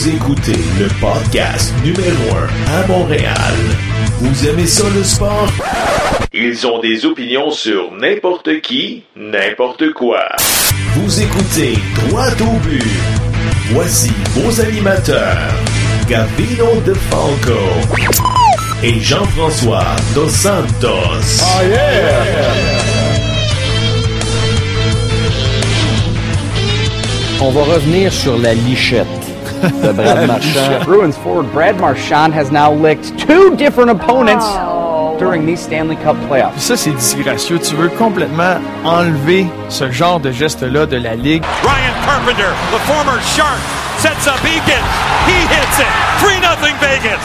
Vous écoutez le podcast numéro 1 à Montréal. Vous aimez ça le sport? Ils ont des opinions sur n'importe qui, n'importe quoi. Vous écoutez Droit au but. Voici vos animateurs, Gavino De Falco et Jean-François Dos Santos. Oh yeah! On va revenir sur la lichette Brad Marchand. Bruins forward Brad Marchand has now licked two different opponents during these Stanley Cup playoffs. Ça, c'est disgracieux. Tu veux complètement enlever ce genre de geste-là de la Ligue? Ryan Carpenter, the former Shark, sets up Eakins. He hits it. 3 0 Vegas.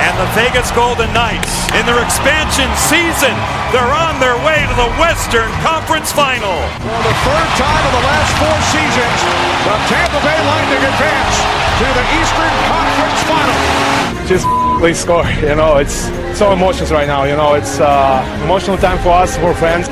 And the Vegas Golden Knights, in their expansion season, they're on their way to the Western Conference Final. For the third time in the last four seasons, the Tampa Bay Lightning advance to the Eastern Conference Final. Just please score. You know, it's so emotions right now. You know, it's uh, emotional time for us, for friends.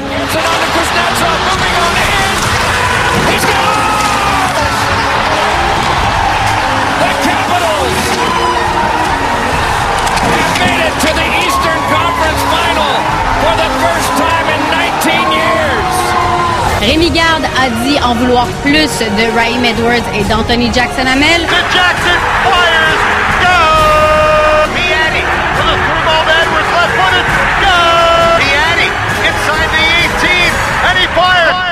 Rémi Garde a dit en vouloir plus de Raheem Edwards et d'Anthony Jackson Hamel. Jackson fires. Go! Edwards, left footed. Go! Piatti inside the 18, and he fires.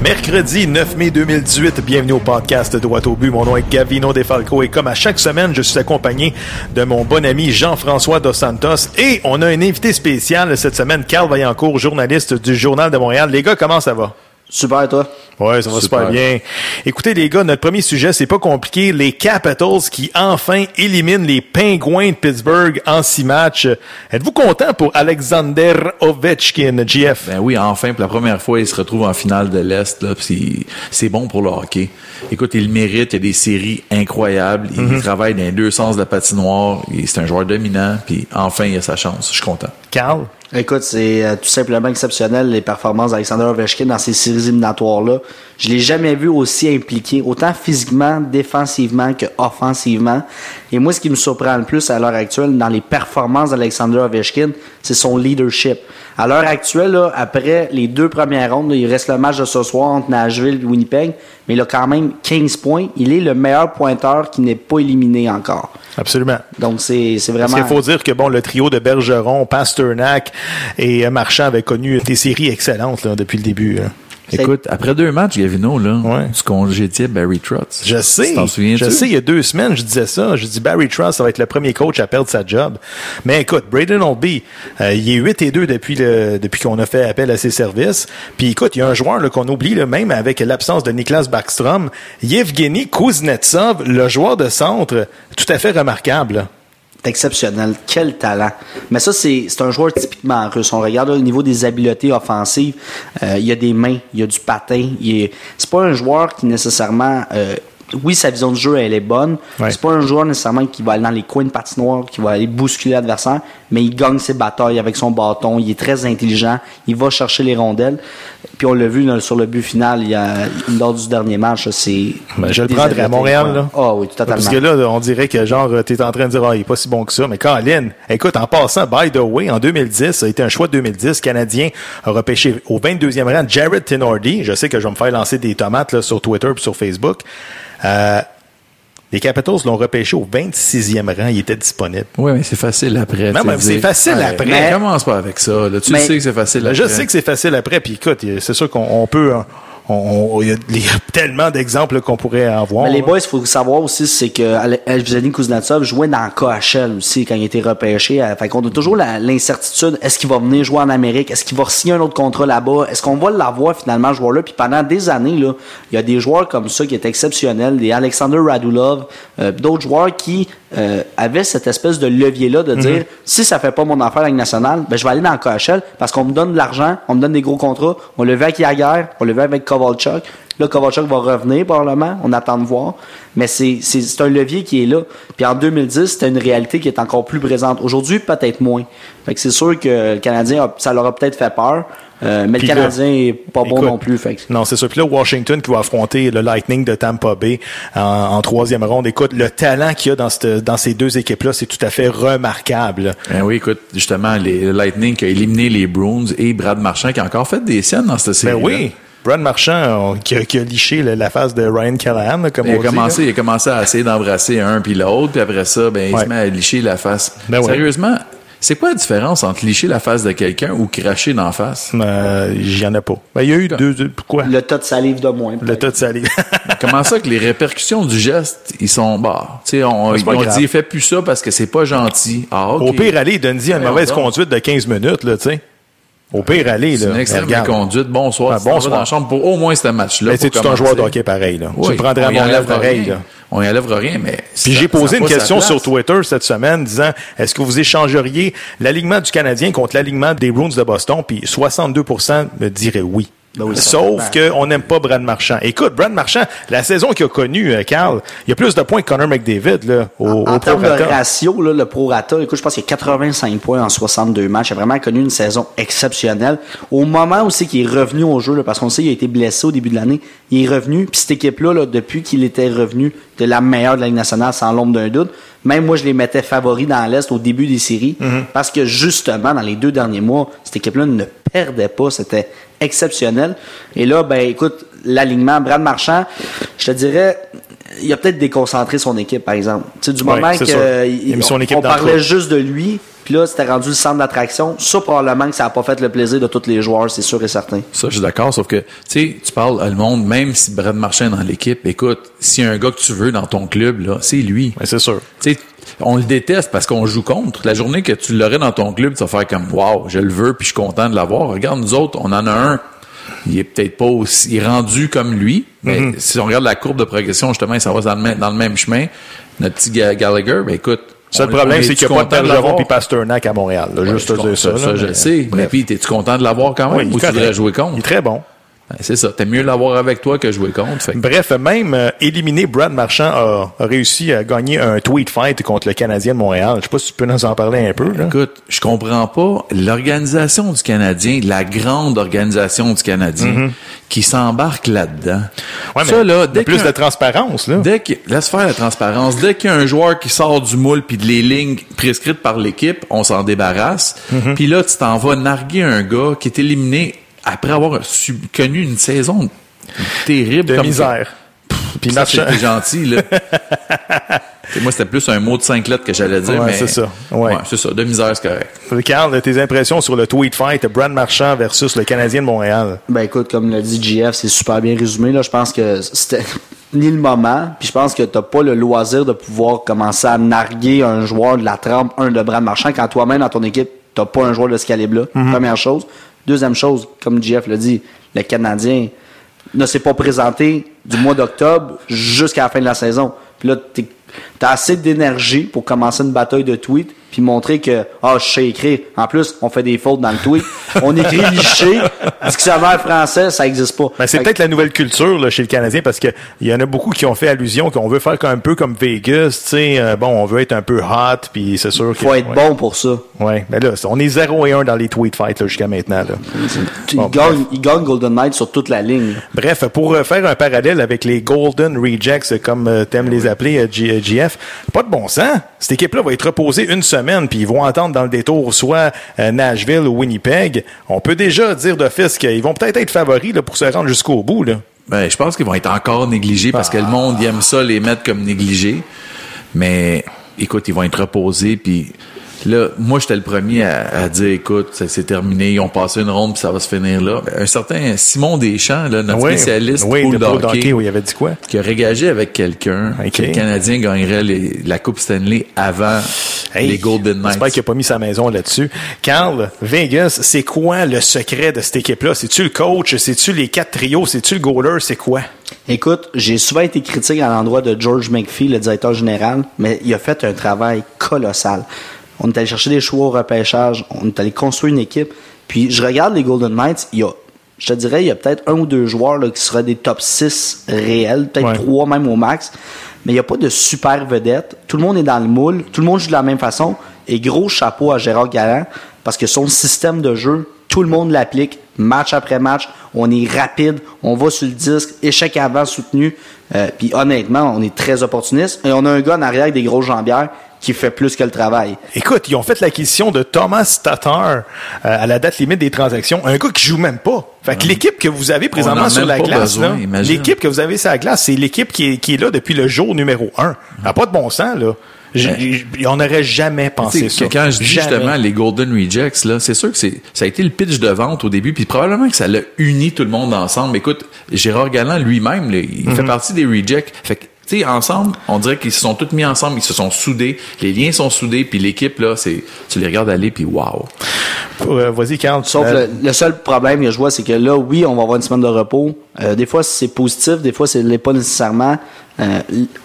Mercredi 9 mai 2018, bienvenue au podcast Droit au but. Mon nom est Gavino Defalco et comme à chaque semaine, je suis accompagné de mon bon ami Jean-François Dos Santos et on a un invité spécial cette semaine, Carl Vaillancourt, journaliste du Journal de Montréal. Les gars, comment ça va? Super, toi? Ouais, ça va super. bien. Écoutez, les gars, notre premier sujet, c'est pas compliqué. Les Capitals qui enfin éliminent les Pingouins de Pittsburgh en six matchs. Êtes-vous content pour Alexander Ovechkin, GF? Ben oui, enfin, pour la première fois, il se retrouve en finale de l'Est. là, puis C'est bon pour le hockey. Écoute, il le mérite. Il y a des séries incroyables. Il travaille dans les deux sens de la patinoire. Il- C'est un joueur dominant. Puis enfin, il a sa chance. Je suis content. Carl? Écoute, c'est euh, tout simplement exceptionnel les performances d'Alexander Ovechkin dans ces séries éliminatoires-là. Je l'ai jamais vu aussi impliqué, autant physiquement, défensivement que offensivement. Et moi, ce qui me surprend le plus à l'heure actuelle dans les performances d'Alexander Ovechkin, c'est son leadership. À l'heure actuelle, là, après les deux premières rondes, là, il reste le match de ce soir entre Nashville et Winnipeg, mais il a quand même 15 points. Il est le meilleur pointeur qui n'est pas éliminé encore. Absolument. Donc, c'est Parce vraiment... qu'il faut dire que bon, le trio de Bergeron, Pasternak et Marchand avaient connu des séries excellentes là, depuis le début. là. Écoute, après deux matchs, Gavino, là, Ouais. tu congédiais Barry Trotz. Je sais. Tu t'en souviens-tu? Je sais, il y a deux semaines, je disais ça. Je dis Barry Trotz, ça va être le premier coach à perdre sa job. Mais écoute, Braden Olby, euh, il est 8 et 2 depuis le, depuis qu'on a fait appel à ses services. Puis écoute, il y a un joueur là, qu'on oublie, là, même avec l'absence de Niklas Backstrom, Yevgeny Kuznetsov, le joueur de centre, tout à fait remarquable. Exceptionnel. Quel talent. Mais ça, c'est un joueur typiquement russe. On regarde là, au niveau des habiletés offensives. euh, il y a des mains, il y a du patin. C'est pas un joueur qui nécessairement... euh, oui, sa vision de jeu, elle est bonne. Ouais. C'est pas un joueur nécessairement qui va aller dans les coins de patinoire, qui va aller bousculer l'adversaire, mais il gagne ses batailles avec son bâton. Il est très intelligent. Il va chercher les rondelles. Puis on l'a vu là, sur le but final il y a, lors du dernier match. C'est Ben, je le prendrais à Montréal, là. Ah oui, totalement. Parce que là, on dirait que genre, t'es en train de dire, ah, il est pas si bon que ça. Mais Colin, écoute, en passant, by the way, en 2010, ça a été un choix de 2010, Canadien a repêché au 22e rang Jared Tenordi. Je sais que je vais me faire lancer des tomates là, sur Twitter et sur Facebook. Euh, les Capitals l'ont repêché au 26e rang. Il était disponible. Oui, mais c'est facile après. Non, mais c'est facile ouais, après. mais Commence pas avec ça. Là. Tu Mais- sais que c'est facile après. Je sais que c'est facile après. Puis écoute, c'est sûr qu'on on peut... hein, on- Il y, a- il y a tellement d'exemples qu'on pourrait en voir. Mais les boys, il faut savoir aussi, c'est que Evgeny Kuznetsov jouait dans KHL aussi quand il était repêché. Euh, Fait qu'on a toujours l'incertitude. Est-ce qu'il va venir jouer en Amérique? Est-ce qu'il va signer un autre contrat là-bas? Est-ce qu'on va l'avoir finalement, ce joueur-là? Puis pendant des années, là, il y a des joueurs comme ça qui étaient exceptionnels, des Alexander Radulov, euh, d'autres joueurs qui euh, avaient cette espèce de levier-là de dire, si ça fait pas mon affaire Ligue nationale, ben, je vais aller dans le KHL parce qu'on me donne de l'argent, on me donne des gros contrats. On le vu avec Yaguer, on le vu avec Kovalchuk. Là, Kovalchuk va revenir probablement. On attend de voir. Mais c'est, c'est, c'est un levier qui est là. Puis en 2010, c'était une réalité qui est encore plus présente. Aujourd'hui, peut-être moins. Fait que c'est sûr que le Canadien, a- ça leur a peut-être fait peur. Euh, mais le là, Canadien est pas bon non plus. Fait que- Non, c'est sûr. Puis là, Washington qui va affronter le Lightning de Tampa Bay en, en troisième ronde. Écoute, le talent qu'il y a dans, cette- dans ces deux équipes-là, c'est tout à fait remarquable. Ben oui, écoute, justement, les, le Lightning qui a éliminé les Bruins et Brad Marchand qui a encore fait des scènes dans cette série. Ben oui. Brad Marchand, on- qui, a, qui a liché la, la face de Ryan Callahan, là, comme Il on a, dit, commencé, là. il a commencé à essayer d'embrasser un puis l'autre, puis après ça, ben, il Ouais. se met à licher la face. Ben ouais. Sérieusement, c'est quoi la différence entre licher la face de quelqu'un ou cracher d'en face? Euh, J'y en a pas. Ben, il y a eu deux, deux- quoi? Le tas de salive de moins. Le tas de salive. Comment ça que les répercussions du geste, ils sont bah, tu sais, on, ils ont grave. dit fais plus ça parce que c'est pas gentil. Ah. Au pire, allez, donne-y une mauvaise conduite de 15 minutes, là, tu sais. Au pire, allez, C'est là. une regarde. conduite. Bonsoir. Ah, t'en vas bonsoir. dans la chambre pour au moins ce match-là. Mais c'est tout un joueur de commencer. hockey pareil, là? Oui, tu le prendrais à on y Montréal enlèvera pareil, rien. là. On y enlèvera rien, mais. Puis j'ai posé une question sur Twitter cette semaine disant est-ce que vous échangeriez l'alignement du Canadien contre l'alignement des Bruins de Boston? Puis 62% me diraient oui. Oui, Sauf qu'on n'aime pas Brad Marchand. Écoute, Brad Marchand, la saison qu'il a connue, euh, Carl, il y a plus de points que Connor McDavid là, au, En au termes de ratio, là, le prorata, écoute, je pense qu'il a 85 points en 62 matchs. Il a vraiment connu une saison exceptionnelle. Au moment aussi qu'il est revenu au jeu, là, parce qu'on sait qu'il a été blessé au début de l'année, il est revenu. Puis cette équipe-là, là, depuis qu'il était revenu de la meilleure de la Ligue nationale, sans l'ombre d'un doute, même moi, je les mettais favoris dans l'Est au début des séries. Mm-hmm. Parce que justement, dans les deux derniers mois, cette équipe-là ne perdait pas. C'était exceptionnel. Et là, ben écoute, l'alignement, Brad Marchand, je te dirais, il a peut-être déconcentré son équipe, par exemple. Tu sais, du Ouais, moment c'est que sûr. euh, Il a mis son équipe on dans le parlait juste de lui, puis là, c'était rendu le centre d'attraction. Ça, probablement que ça n'a pas fait le plaisir de tous les joueurs, c'est sûr et certain. Ça, je suis d'accord, sauf que, tu sais, tu parles à le monde, même si Brad Marchand est dans l'équipe, écoute, s'il y a un gars que tu veux dans ton club, là, c'est lui. Ouais, c'est sûr. Tu sais, on le déteste parce qu'on joue contre. La journée que tu l'aurais dans ton club, tu vas faire comme, wow, je le veux, puis je suis content de l'avoir. Regarde, nous autres, on en a un. Il est peut-être pas aussi, rendu comme lui, mais Mm-hmm. si on regarde la courbe de progression, justement, s'en va dans le même, dans le même chemin. Notre petit Ga- Gallagher, ben écoute. Le seul on- problème, c'est qu'il n'y a pas de Bergeron puis Pasternak à Montréal. là, Ouais, juste te je- dire ça. ça, là, je mais- le sais. Mais puis, es-tu content de l'avoir quand même? Oui, ou tu voudrais jouer contre? Il est très bon. Ben, c'est ça. T'aimes mieux l'avoir avec toi que jouer contre. Fait Bref, même euh, éliminé, Brad Marchand a, a réussi à gagner un tweet fight contre le Canadien de Montréal. Je sais pas si tu peux nous en parler un peu. Là. Écoute, je comprends pas l'organisation du Canadien, la grande organisation du Canadien, qui s'embarque là-dedans. Ouais, ça, là, dès plus de transparence. Là. Dès que, laisse faire la transparence. Dès qu'il y a un joueur qui sort du moule puis de les lignes prescrites par l'équipe, on s'en débarrasse. Mhm. Puis là, tu t'en vas narguer un gars qui est éliminé après avoir su- connu une saison terrible. de comme misère. Puis Ça, Marchand. c'était gentil, là. Moi, c'était plus un mot de cinq lettres que j'allais dire, Ouais, mais... c'est ça. Ouais. c'est ça. De misère, c'est correct. Carl, tes impressions sur le tweet fight Brad Marchand versus le Canadien de Montréal? Ben écoute, comme l'a dit JF, c'est super bien résumé. Là, je pense que c'était ni le moment, puis je pense que t'as pas le loisir de pouvoir commencer à narguer un joueur de la trempe, un de Brad Marchand, quand toi-même dans ton équipe, t'as pas un joueur de ce calibre-là. Première chose. Deuxième chose, comme JF l'a dit, le Canadien ne s'est pas présenté du mois d'octobre jusqu'à la fin de la saison. Puis là, t'es- t'as assez d'énergie pour commencer une bataille de tweets puis montrer que ah je sais écrire. En plus, on fait des fautes dans le tweet. On écrit liché. Dictionnaire français, ça existe pas. Ben, c'est Fait peut-être la nouvelle culture là, chez le Canadien parce que il y en a beaucoup qui ont fait allusion qu'on veut faire un peu comme Vegas, tu sais, euh, bon, on veut être un peu hot puis c'est sûr que faut être ouais. bon pour ça. Ouais, mais là, on est 0 et 1 dans les tweet fights jusqu'à maintenant là. Il, Bon, gagne, il gagne Golden Knight sur toute la ligne. Bref, pour euh, faire un parallèle avec les Golden Rejects, comme euh, t'aimes les appeler, euh, G- pas de bon sens. Cette équipe-là va être reposée une semaine, puis ils vont entendre dans le détour soit euh, Nashville ou Winnipeg. On peut déjà dire d'office qu'ils vont peut-être être favoris pour se rendre jusqu'au bout. Là. Ben, je pense qu'ils vont être encore négligés parce que le monde aime ça les mettre comme négligés. Mais écoute, ils vont être reposés puis là, moi j'étais le premier à, à dire écoute, ça c'est terminé, ils ont passé une ronde puis ça va se finir là. Un certain Simon Deschamps, là, notre Oui, spécialiste oui, pool de hockey, oui, il avait dit quoi? qui a régagé avec quelqu'un Ok. que le Canadien gagnerait les- la Coupe Stanley avant Hey, les Golden Knights. J'espère qu'il n'a pas mis sa maison là-dessus. Carl, Vegas, c'est quoi le secret de cette équipe-là? C'est-tu le coach? C'est-tu les quatre trios? C'est-tu le goaler? C'est quoi? Écoute, j'ai souvent été critique à l'endroit de George McPhee, le directeur général, mais il a fait un travail colossal. On est allé chercher des choix au repêchage, on est allé construire une équipe. Puis je regarde les Golden Knights, il y a je te dirais, il y a peut-être un ou deux joueurs là, qui seraient des top 6 réels, peut-être Ouais. trois même au max. Mais il n'y a pas de super vedette. Tout le monde est dans le moule. Tout le monde joue de la même façon. Et gros chapeau à Gérard Galland parce que son système de jeu, tout le monde l'applique match après match. On est rapide, on va sur le disque, échec avant soutenu. Euh, Puis honnêtement, on est très opportuniste. Et on a un gars en arrière avec des grosses jambières qui fait plus que le travail. Écoute, ils ont fait l'acquisition de Thomas Tatar euh, à la date limite des transactions. Un gars qui joue même pas. Fait que l'équipe que vous avez présentement sur la glace, l'équipe que vous avez sur la glace, c'est l'équipe qui est, qui est là depuis le jour numéro un. N'a pas de bon sens, là. J- j- on n'aurait jamais pensé sais, ça. Quand je dis Jamais. justement les Golden Rejects, là, c'est sûr que c'est, ça a été le pitch de vente au début, puis probablement que ça l'a uni tout le monde ensemble. Mais écoute, Gérard Galland lui-même, là, il fait Mhm. partie des Rejects. Fait que, tu sais, ensemble, on dirait qu'ils se sont tous mis ensemble, ils se sont soudés, les liens sont soudés, puis l'équipe, là, c'est, tu les regardes aller, puis wow. Euh, Vas-y, Carl. Sauf Euh, le, le seul problème que je vois, c'est que là, oui, on va avoir une semaine de repos. Euh, des fois, c'est positif, des fois, c'est l'est pas nécessairement. Euh,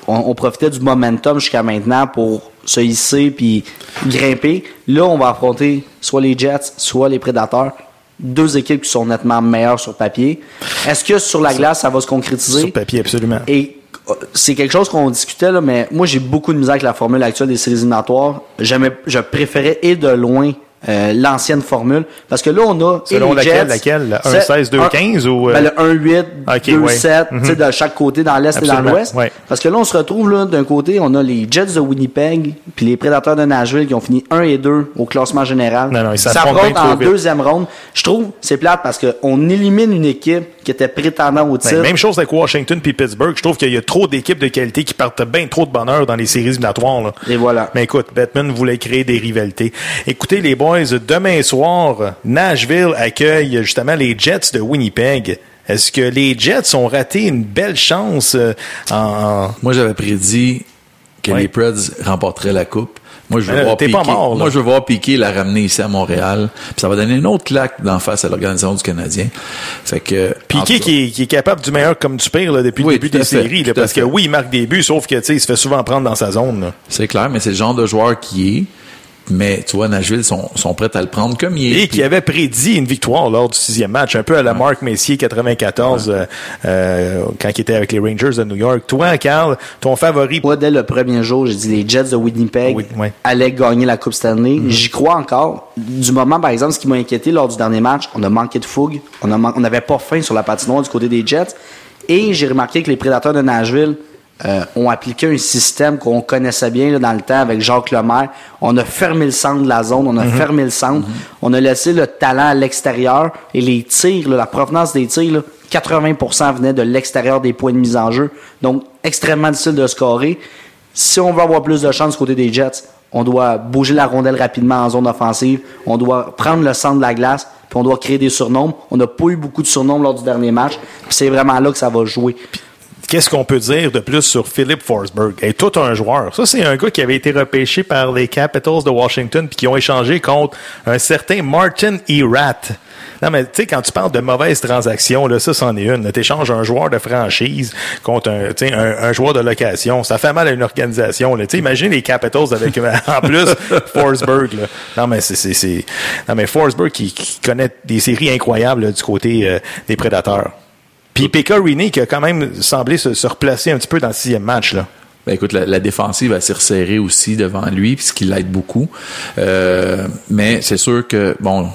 on, on profitait du momentum jusqu'à maintenant pour se hisser puis grimper. Là, on va affronter soit les Jets, soit les Prédateurs. Deux équipes qui sont nettement meilleures sur papier. Est-ce que sur la glace, ça va se concrétiser? Sur papier, absolument. Et c'est quelque chose qu'on discutait, là, mais moi, j'ai beaucoup de misère avec la formule actuelle des séries éliminatoires. J'aimais, je préférais et de loin euh, l'ancienne formule. Parce que là, on a. Selon les laquelle, Jets, laquelle? Le c'est 1-16, 2-15 ou, euh? Ben, le 1-8, Ok, 2-7, ouais. tu sais, Mhm. de chaque côté, dans l'Est et dans l'Ouest. ouais. Parce que là, on se retrouve, là, d'un côté, on a les Jets de Winnipeg, puis les Prédateurs de Nashville qui ont fini 1 et 2 au classement général. Non, non, ils s'affrontent en vite. deuxième ronde. Je trouve, c'est plate parce qu'on élimine une équipe qui était prétendant au Ben, titre. même chose avec Washington puis Pittsburgh. Je trouve qu'il y a trop d'équipes de qualité qui partent bien trop de bonheur dans les séries éliminatoires. Là. Et voilà. Mais écoute, Batman voulait créer des rivalités. Écoutez, les boys, demain soir, Nashville accueille justement les Jets de Winnipeg. Est-ce que les Jets ont raté une belle chance euh, en... Moi, j'avais prédit que Ouais. les Preds remporteraient la coupe. Moi, je veux voir Piqué. pas mort, là. Moi, je veux voir Piqué la ramener ici à Montréal. Puis ça va donner une autre claque d'en face à l'organisation du Canadien. Fait que. Piqué qui est, qui est capable du meilleur comme du pire là, depuis Oui, le début des fait, séries. là, parce que oui, il marque des buts, sauf que tu sais, il se fait souvent prendre dans sa zone. C'est clair, mais c'est le genre de joueur qui est. Mais tu vois, Nashville sont, sont prêts à le prendre comme il est. Et qui avait prédit une victoire lors du sixième match, un peu à la Mark Messier 94 euh, euh, quand il était avec les Rangers de New York. Toi, Carl, ton favori? Moi, dès le premier jour, j'ai dit les Jets de Winnipeg Oui, ouais. allaient gagner la Coupe Stanley. J'y crois encore. Du moment, par exemple, ce qui m'a inquiété lors du dernier match, on a manqué de fougue. On n'avait pas faim sur la patinoire du côté des Jets. Et j'ai remarqué que les Prédateurs de Nashville euh, ont appliqué un système qu'on connaissait bien là, dans le temps avec Jacques Lemaire. On a fermé le centre de la zone, on a fermé le centre. On a laissé le talent à l'extérieur et les tirs, là, la provenance des tirs, là, 80% venait de l'extérieur des points de mise en jeu. Donc, extrêmement difficile de scorer. Si on veut avoir plus de chance du côté des Jets, on doit bouger la rondelle rapidement en zone offensive. On doit prendre le centre de la glace, puis on doit créer des surnombres. On n'a pas eu beaucoup de surnombres lors du dernier match. Puis c'est vraiment là que ça va jouer. Qu'est-ce qu'on peut dire de plus sur Philip Forsberg? est tout un joueur. Ça, c'est un gars qui avait été repêché par les Capitals de Washington puis qui ont échangé contre un certain Martin Erat. Non, mais tu sais, quand tu parles de mauvaises transactions, là, ça, c'en est une. Tu échanges un joueur de franchise contre un, un, un joueur de location. Ça fait mal à une organisation. Là. Imagine les Capitals avec, en plus, Forsberg. Là. Non, mais c'est, Non, mais Forsberg qui, qui connaît des séries incroyables là, du côté euh, des Prédateurs. Puis Pekka Rini qui a quand même semblé se, se replacer un petit peu dans le sixième match. Là. Ben écoute, la, la défensive s'est resserrée aussi devant lui, ce qui l'aide beaucoup. Euh, mais c'est sûr que bon,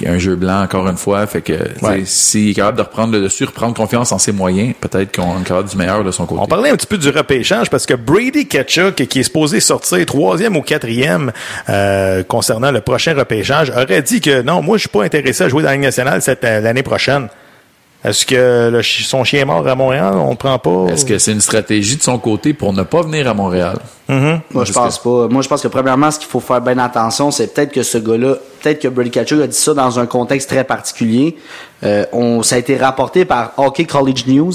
il y a un jeu blanc encore une fois, fait que Ouais. s'il est capable de reprendre le dessus, reprendre confiance en ses moyens, peut-être qu'on est capable du meilleur de son côté. On parlait un petit peu du repêchage parce que Brady Ketchuk, qui est supposé sortir troisième ou quatrième euh, concernant le prochain repêchage, aurait dit que non, moi je suis pas intéressé à jouer dans la Ligue nationale cette euh, l'année prochaine. Est-ce que le son chien est mort à Montréal, on le prend pas? Est-ce que c'est une stratégie de son côté pour ne pas venir à Montréal? Moi, je pense pas. Moi, je pense que premièrement, ce qu'il faut faire bien attention, c'est peut-être que ce gars-là, peut-être que Brady Kachuk a dit ça dans un contexte très particulier. Euh, on, ça a été rapporté par Hockey College News.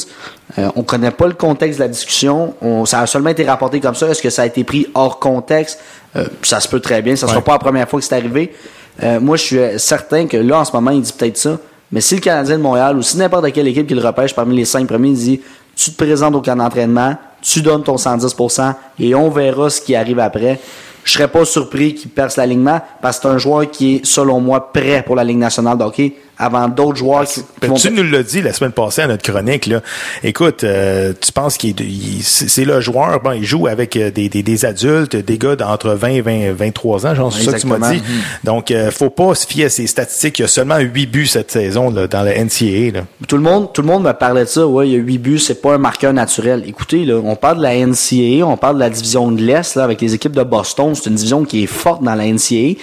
Euh, on connaît pas le contexte de la discussion. On, ça a seulement été rapporté comme ça. Est-ce que ça a été pris hors contexte? Euh, ça se peut très bien. Ça sera Ouais. pas la première fois que c'est arrivé. Euh, moi, je suis certain que là, en ce moment, il dit peut-être ça. Mais si le Canadien de Montréal ou si n'importe quelle équipe qui le repêche parmi les cinq premiers, dit tu te présentes au camp d'entraînement, tu donnes ton 110% et on verra ce qui arrive après. Je serais pas surpris qu'il perce l'alignement parce que c'est un joueur qui est, selon moi, prêt pour la Ligue nationale de hockey avant d'autres joueurs qui, Ben, tu nous l'as dit la semaine passée à notre chronique. Là. Écoute, euh, tu penses qu'il il- c'est le joueur, bon, il joue avec euh, des, des, des adultes, des gars d'entre 20 et 20, 23 ans, genre, c'est ça que tu m'as dit. Exactement. Donc, euh, faut pas se fier à ces statistiques. Il y a seulement 8 buts cette saison là, dans la NCAA. Là. Tout le monde, tout le monde me parlait de ça. Ouais, il y a 8 buts, c'est pas un marqueur naturel. Écoutez, là, on parle de la NCAA, on parle de la division de l'Est, là, avec les équipes de Boston. C'est une division qui est forte dans la NCAA.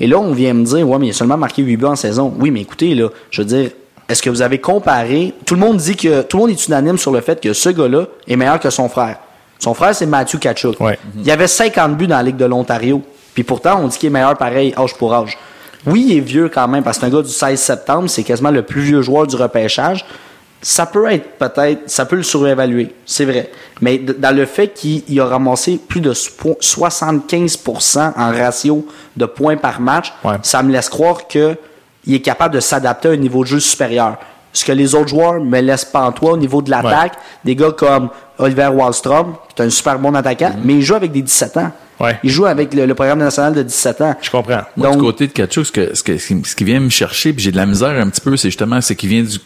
Et là, on vient me dire, ouais, mais il a seulement marqué 8 buts en saison. Oui, mais écoutez, là, je veux dire, est-ce que vous avez comparé, tout le monde dit que, tout le monde est unanime sur le fait que ce gars-là est meilleur que son frère. Son frère, c'est Matthew Kachuk. Ouais. Il avait 50 buts dans la Ligue de l'Ontario. Puis pourtant, on dit qu'il est meilleur pareil, âge pour âge. Oui, il est vieux quand même, parce que c'est un gars du 16 septembre, c'est quasiment le plus vieux joueur du repêchage. Ça peut être peut-être, ça peut le surévaluer, c'est vrai. Mais dans le fait qu'il il a ramassé plus de spo- 75% en ratio de points par match, Ouais. ça me laisse croire que il est capable de s'adapter à un niveau de jeu supérieur. Ce que les autres joueurs me laissent pas en toi au niveau de l'attaque, des gars comme Oliver Wallstrom, qui est un super bon attaquant, mais il joue avec des 17 ans. Ouais. Il joue avec le, le programme national de 17 ans. Je comprends. Moi, Donc- du côté de Kachuk, ce, que, ce, que- ce qui- vient me chercher, puis j'ai de la misère un petit peu, c'est justement ce qui vient du,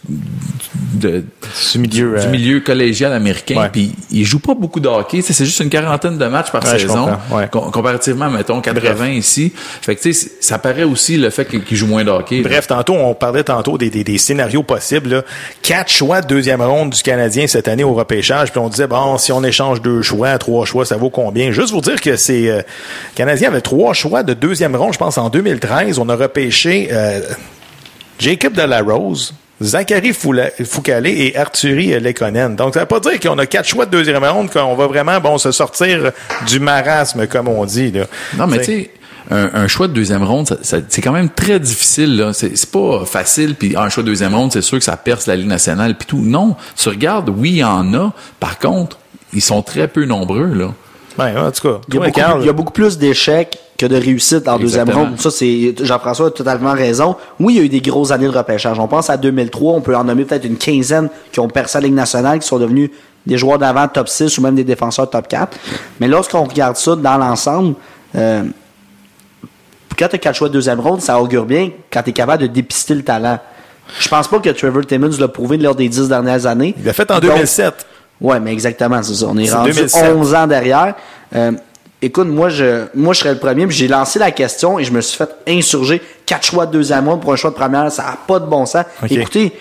de, Du milieu, du euh, milieu collégial américain. Ouais. Puis il joue pas beaucoup de hockey. C'est juste une quarantaine de matchs par Ouais, saison, ouais. com- comparativement, mettons, 80 ici. Fait que tu sais, c'est- ça paraît aussi le fait qu'il joue moins de hockey. là. Bref, tantôt, on parlait tantôt des, des, des scénarios possibles. Là. Quatre choix de deuxième ronde du Canadien cette année au repêchage. Puis on disait, bon, si on échange deux choix, trois choix, ça vaut combien? Juste vous dire que c'est... Euh, le Canadien avait trois choix de deuxième ronde, je pense, en 2013. On a repêché euh, Jacob Delarose, Zachary Foucalé et Arthurie Lekonen. Donc, ça veut pas dire qu'on a quatre choix de deuxième ronde, qu'on va vraiment bon se sortir du marasme, comme on dit. Là. Non, mais tu sais, un, un choix de deuxième ronde, ça- ça- c'est quand même très difficile. C'est c'est pas facile. Puis un choix de deuxième ronde, c'est sûr que ça perce la Ligue nationale. Puis tout. Non, tu regardes, oui, il y en a. Par contre, ils sont très peu nombreux. là. Ouais, en tout cas, Il y, a beaucoup, Carl, il y a beaucoup plus d'échecs que de réussites en deuxième ronde. Ça, c'est Jean-François a totalement raison. Oui, il y a eu des grosses années de repêchage. On pense à 2003, on peut en nommer peut-être une quinzaine qui ont percé la Ligue nationale, qui sont devenus des joueurs d'avant top 6 ou même des défenseurs top 4. Mais lorsqu'on regarde ça dans l'ensemble, euh, quand tu as quatre choix de deuxième ronde, ça augure bien quand tu es capable de dépister le talent. Je pense pas que Trevor Timmons l'a prouvé lors des dix dernières années. il l'a fait en Donc, 2007. Ouais, mais exactement, c'est ça. On est, rendu 2007. 11 ans derrière. Euh, écoute, moi, je, moi, je serais le premier, puis j'ai lancé la question et je me suis fait insurger. Quatre choix de deuxième ronde pour un choix de première, ça n'a pas de bon sens. Écoutez,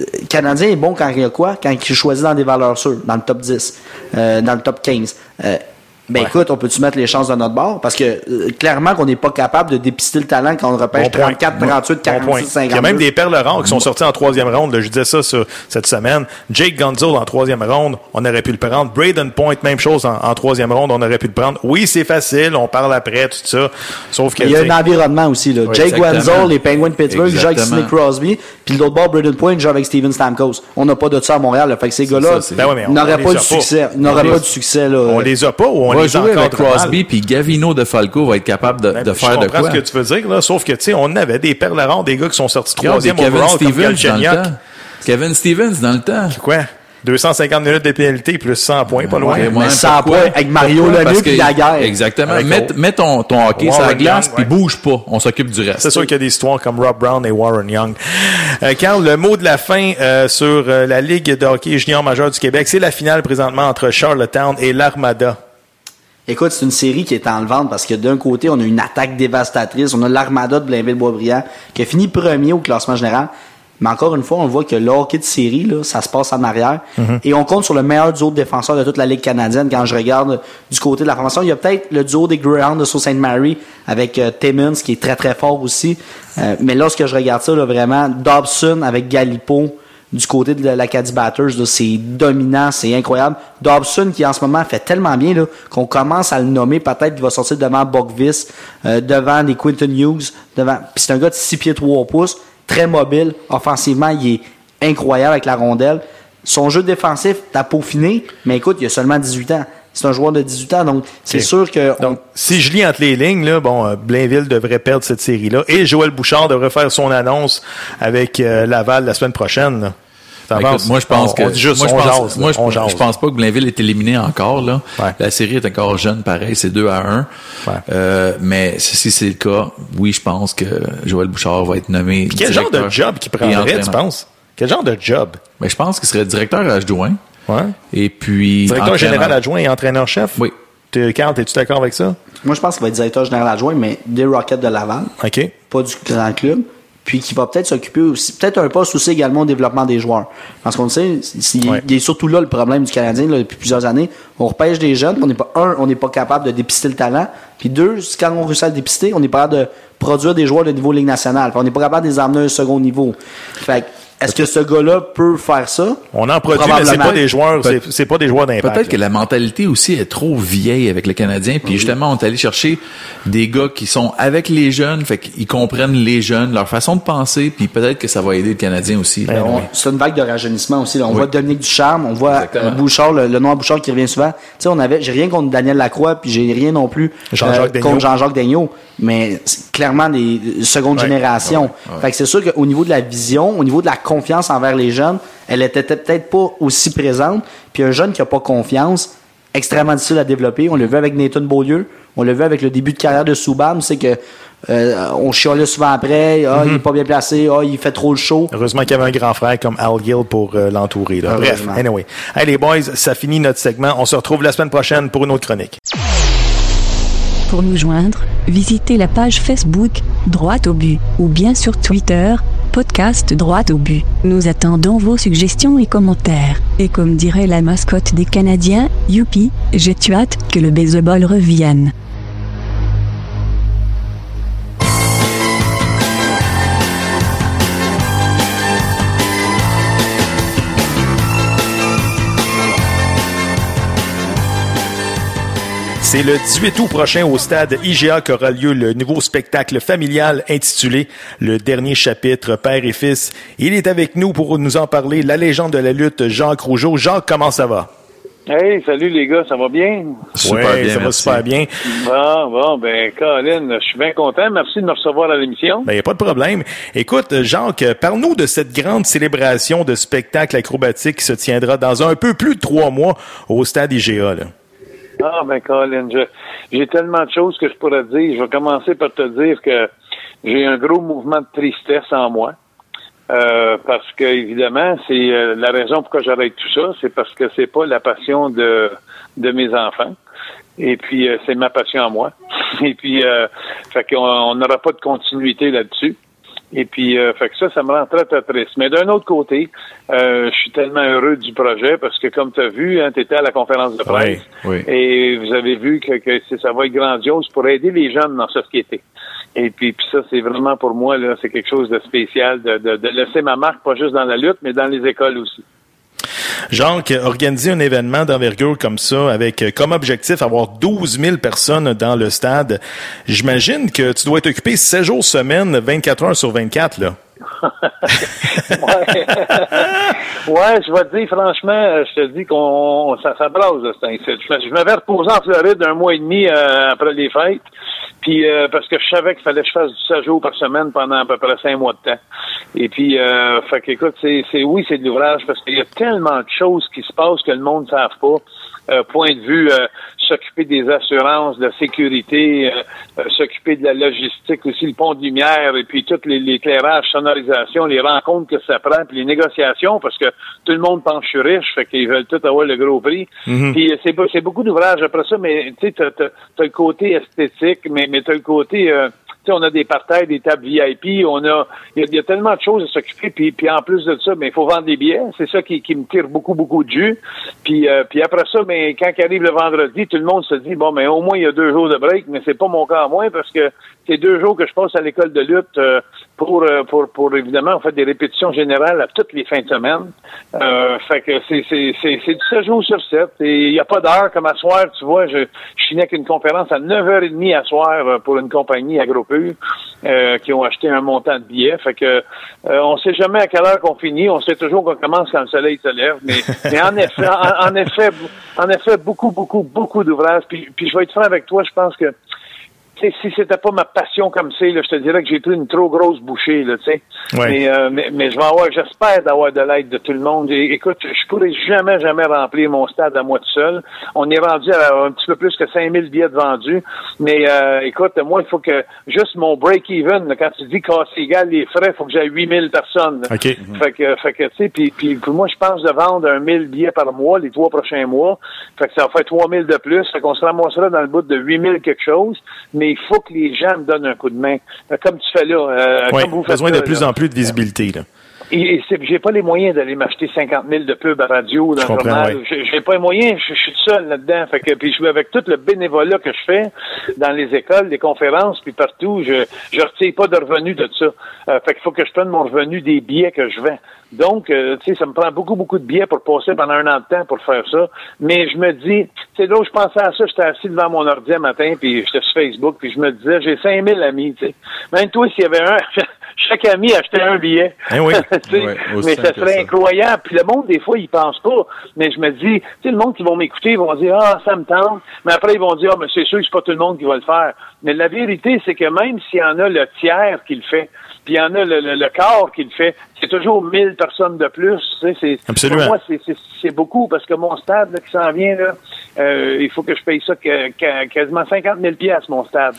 euh, le Canadien est bon quand il y a quoi? Quand il choisit dans des valeurs sûres, dans le top 10, euh, dans le top 15. Euh, ben Ouais. écoute, on peut-tu mettre les chances de notre bord? Parce que euh, clairement qu'on n'est pas capable de dépister le talent quand on repêche Bon point. 34, Bon 38, point. 46, 52. Il y a même des perles rares qui sont sorties en troisième ronde. là. Je disais ça sur- cette semaine. Jake Gonzalo en troisième ronde, on aurait pu le prendre. Braden Point, même chose en, en troisième ronde, on aurait pu le prendre. Oui, c'est facile, on parle après, tout ça. Sauf que... Il y a un environnement aussi. Là. Oui, Jake. Wenzel, les Penguins de Pittsburgh, joue avec. Sidney Crosby. Puis l'autre bord, Braden Point joue avec Steven Stamkos. On n'a pas de ça à Montréal. Là. Fait que ces gars-là Ben ouais, n'auraient pas pas. succès. Ils n'auraient On pas les- de succès. Là. on les a pas ou on, On va jouer avec. Crosby, puis Gavino de Falco va être capable de, Ben, de je faire de comprends quoi. ce que tu veux dire, là, sauf que, tu sais, on avait des perles rares, des gars qui sont sortis troisième Kevin overall, comme Stevens dans le Galchenyuk. temps. Kevin Stevens dans le temps. Quoi? 250 minutes de pénalité plus 100 points, pas loin. Ouais, mais ouais, ça pourquoi? pas avec Mario? Lemieux puis que- Daguerre. Exactement. Avec Mets, ton, ton hockey sur la glace, puis bouge pas. On s'occupe du reste. C'est sûr qu'il y a des histoires comme Rob Brown et Warren Young. Euh, Carl, le mot de la fin euh, sur euh, la Ligue de hockey junior majeur du Québec, c'est la finale présentement entre Charlottetown et l'Armada. Écoute, c'est une série qui est en vente parce que d'un côté, on a une attaque dévastatrice. On a l'Armada de Blainville-Boisbriand qui a fini premier au classement général. Mais encore une fois, on voit que le hockey de série, là, ça se passe en arrière. Et on compte sur le meilleur duo de défenseurs de toute la Ligue canadienne. Quand je regarde du côté de la formation, il y a peut-être le duo des Greyhounds de Sault Ste. Marie avec euh, Timmons, qui est très très fort aussi. Euh, mais lorsque je regarde ça, là, vraiment, Dobson avec Galipo, du côté de l'Acadie Batters, c'est dominant, c'est incroyable. Dobson qui en ce moment fait tellement bien là, qu'on commence à le nommer, peut-être qu'il va sortir devant Bokvis, euh, devant les Quinton Hughes, devant. Puis c'est un gars de 6 pieds 3 pouces, très mobile, offensivement, il est incroyable avec la rondelle. Son jeu défensif, t'as peaufiné, mais écoute, il a seulement 18 ans. C'est un joueur de 18 ans, donc c'est sûr que on- Donc, si je lis entre les lignes, là, bon, euh, Blainville devrait perdre cette série-là et Joël Bouchard devrait faire son annonce avec euh, Laval la semaine prochaine. là. Écoute, moi, je pense On- que. on dit juste, moi, je on pense, jase, là, moi, je, on je jase. pense pas que Blainville est éliminé encore, là. La série est encore jeune, pareil, c'est 2 à 1. Euh, mais si c'est le cas, oui, je pense que Joël Bouchard va être nommé. Puis quel genre de job qu'il prendrait, tu penses? Quel genre de job? Ben, je pense qu'il serait directeur adjoint. Ouais. Et puis. Directeur général adjoint et entraîneur-chef? Oui. Carl, es-tu d'accord avec ça? Moi, je pense qu'il va être directeur général adjoint, mais des Rockets de Laval. OK. Pas du grand club. Puis qui va peut-être s'occuper aussi, peut-être un poste aussi également au développement des joueurs. Parce qu'on le sait, Ouais. il est surtout là le problème du Canadien là, depuis plusieurs années. On repêche des jeunes, on n'est pas, un, on n'est pas capable de dépister le talent. Puis deux, quand on réussit à le dépister, on n'est pas capable de produire des joueurs de niveau Ligue nationale. Puis on n'est pas capable de les emmener à un second niveau. Fait que, est-ce que ce gars-là peut faire ça? On en produit, mais c'est pas des joueurs, c'est pas des joueurs d'impact. Peut-être que la mentalité aussi est trop vieille avec le Canadien. Puis justement, on est allé chercher des gars qui sont avec les jeunes, fait qu'ils comprennent les jeunes, leur façon de penser, puis peut-être que ça va aider le Canadien aussi. Ben, on- C'est une vague de rajeunissement aussi. là. On Oui. voit Dominique Ducharme, on voit Exactement. euh, Bouchard, le, le noir Bouchard qui revient souvent. Tu sais, on avait, j'ai rien contre Daniel Lacroix, puis j'ai rien non plus euh, contre Jean-Jacques Daigneault, mais c'est clairement des secondes Ouais. générations. Ouais, ouais. Fait que c'est sûr qu'au niveau de la vision, au niveau de la confiance envers les jeunes, elle était peut-être pas aussi présente. Puis un jeune qui a pas confiance, extrêmement difficile à développer. On l'a vu avec Nathan Beaulieu, on l'a vu avec le début de carrière de Subban, c'est que euh, on chialait souvent après, ah, il est pas bien placé, ah, il fait trop le show. Heureusement qu'il y avait un grand frère comme Al Gill pour euh, l'entourer. Bref, anyway. Hey les boys, ça finit notre segment. On se retrouve la semaine prochaine pour une autre chronique. Pour nous joindre, visitez la page Facebook Droite au but ou bien sur Twitter podcast Droite au but. Nous attendons vos suggestions et commentaires. Et comme dirait la mascotte des Canadiens, youpi, j'ai hâte que le baseball revienne. C'est le 18 août prochain au stade IGA qu'aura lieu le nouveau spectacle familial intitulé Le dernier chapitre, Père et Fils. Il est avec nous pour nous en parler, la légende de la lutte, Jacques Rougeau. Jacques, comment ça va? Hey, salut les gars, ça va bien? Super Ouais, bien, ça va super bien. Bon, bon, ben, Colin, je suis bien content. Merci de me recevoir à l'émission. Ben, y a pas de problème. Écoute, Jacques, parle-nous de cette grande célébration de spectacle acrobatique qui se tiendra dans un peu plus de trois mois au stade IGA. Là. Ah, ben, Colin, j'ai tellement de choses que je pourrais te dire. Je vais commencer par te dire que j'ai un gros mouvement de tristesse en moi. Euh, parce que évidemment, c'est euh, la raison pourquoi j'arrête tout ça, c'est parce que c'est pas la passion de de mes enfants. Et puis euh, c'est ma passion à moi. Et puis fait qu'on on n'aura pas de continuité là-dessus. Et puis euh, fait que ça, ça me rend très très triste. Mais d'un autre côté, euh, je suis tellement heureux du projet parce que comme tu as vu, hein, tu étais à la conférence de presse Oui, oui. et vous avez vu que, que ça va être grandiose pour aider les jeunes dans la société. Et puis, puis ça, c'est vraiment pour moi, là, c'est quelque chose de spécial de, de, de laisser ma marque, pas juste dans la lutte, mais dans les écoles aussi. Jacques, organiser un événement d'envergure comme ça, avec euh, comme objectif avoir 12 000 personnes dans le stade, j'imagine que tu dois être occupé 7 jours semaine, 24 heures sur 24, là. ouais. ouais, je vais te dire, franchement, je te dis qu'on ça, ça ainsi. Je, je m'avais reposé en Floride un mois et demi euh, après les fêtes. Puis euh, parce que je savais qu'il fallait que je fasse du 7 jours par semaine pendant à peu près 5 mois de temps. Et puis euh, fait qu'écoute, c'est oui, c'est de l'ouvrage parce qu'il y a tellement de choses qui se passent que le monde ne savent pas. Euh, point de vue euh, s'occuper des assurances, de la sécurité, euh, s'occuper de la logistique aussi, le pont de lumière, et puis tout l'éclairage, sonorisation, les rencontres que ça prend, puis les négociations, parce que tout le monde pense que je suis riche, fait qu'ils veulent tout avoir le gros prix. Mhm. Puis c'est, be- c'est beaucoup d'ouvrages après ça, mais tu sais, t'as, t'as, t'as le côté esthétique, mais, mais t'as le côté... euh, on a des parterres, des tables VIP, on a, il y a, tellement de choses à s'occuper, puis, puis en plus de ça, mais il faut vendre des billets, c'est ça qui, qui me tire beaucoup, beaucoup de jus. Puis, euh, puis après ça, mais quand il arrive le vendredi, tout le monde se dit, bon, mais au moins il y a deux jours de break, mais c'est pas mon cas à moi, parce que c'est deux jours que je passe à l'école de lutte euh, pour, euh, pour, pour, évidemment, on fait des répétitions générales à toutes les fins de semaine. Euh, fait que c'est, c'est, c'est, c'est du 7 jours sur 7. Et il n'y a pas d'heure comme à soir, tu vois, je, je finis avec une conférence à 9h30 à soir euh, pour une compagnie euh, qui ont acheté un montant de billets. Fait que euh, on sait jamais à quelle heure qu'on finit, on sait toujours qu'on commence quand le soleil se lève. Mais, mais en effet, en, en effet, en effet, beaucoup, beaucoup, beaucoup d'ouvrages. Puis, puis je vais être franc avec toi, je pense que tu sais, si c'était pas ma passion comme c'est, là, je te dirais que j'ai pris une trop grosse bouchée, là, tu sais. Ouais. Mais, euh, mais, mais je vais avoir, j'espère d'avoir de l'aide de tout le monde. Et, écoute, je pourrais jamais, jamais remplir mon stade à moi tout seul. On est rendu à un petit peu plus que 5000 billets de vendus. Mais, euh, écoute, moi, il faut que, juste mon break-even, là, quand tu dis casser égal les frais, il faut que j'aie 8000 personnes. là. OK. Fait que, fait que, tu sais, puis, puis pour moi, je pense de vendre un 1000 billets par mois, les trois prochains mois. Fait que ça va faire 3000 de plus. Fait qu'on se ramassera dans le bout de 8000 quelque chose. Mais il faut que les gens me donnent un coup de main. Fait Comme tu fais là. euh, Ouais, comme vous faites besoin de là, plus là. en plus de visibilité. Là. Et, j'ai pas les moyens d'aller m'acheter 50 000 de pubs à radio dans Je le journal. J'ai pas les moyens, je, je suis seul là-dedans. Fait que puis je avec tout le bénévolat que je fais dans les écoles, les conférences, puis partout, je je retire pas de revenus de ça. Euh, fait qu'il faut que je prenne mon revenu des billets que je vends. Donc, euh, tu sais, ça me prend beaucoup, beaucoup de billets pour passer pendant un an de temps pour faire ça. Mais je me dis, c'est là où je pensais à ça, j'étais assis devant mon ordi un matin, puis j'étais sur Facebook, puis je me disais, j'ai 5000 amis, tu sais. Même toi, s'il y avait un, chaque ami achetait un billet. Eh oui. Tu sais, Ouais, aussi mais ça serait incroyable. Puis le monde, des fois, ils pensent pas. Mais je me dis, tu sais, le monde qui vont m'écouter, ils vont dire, ah, ça me tente. Mais après, ils vont dire, ah, mais c'est sûr que c'est pas tout le monde qui va le faire. Mais la vérité, c'est que même s'il y en a le tiers qui le fait, puis il y en a le, le, le quart qui le fait, c'est toujours 1000 personnes de plus. C'est, Absolument. Pour moi, c'est, beaucoup parce que mon stade là, qui s'en vient, là, euh, il faut que je paye ça que, que- quasiment 50 000 pièces mon stade.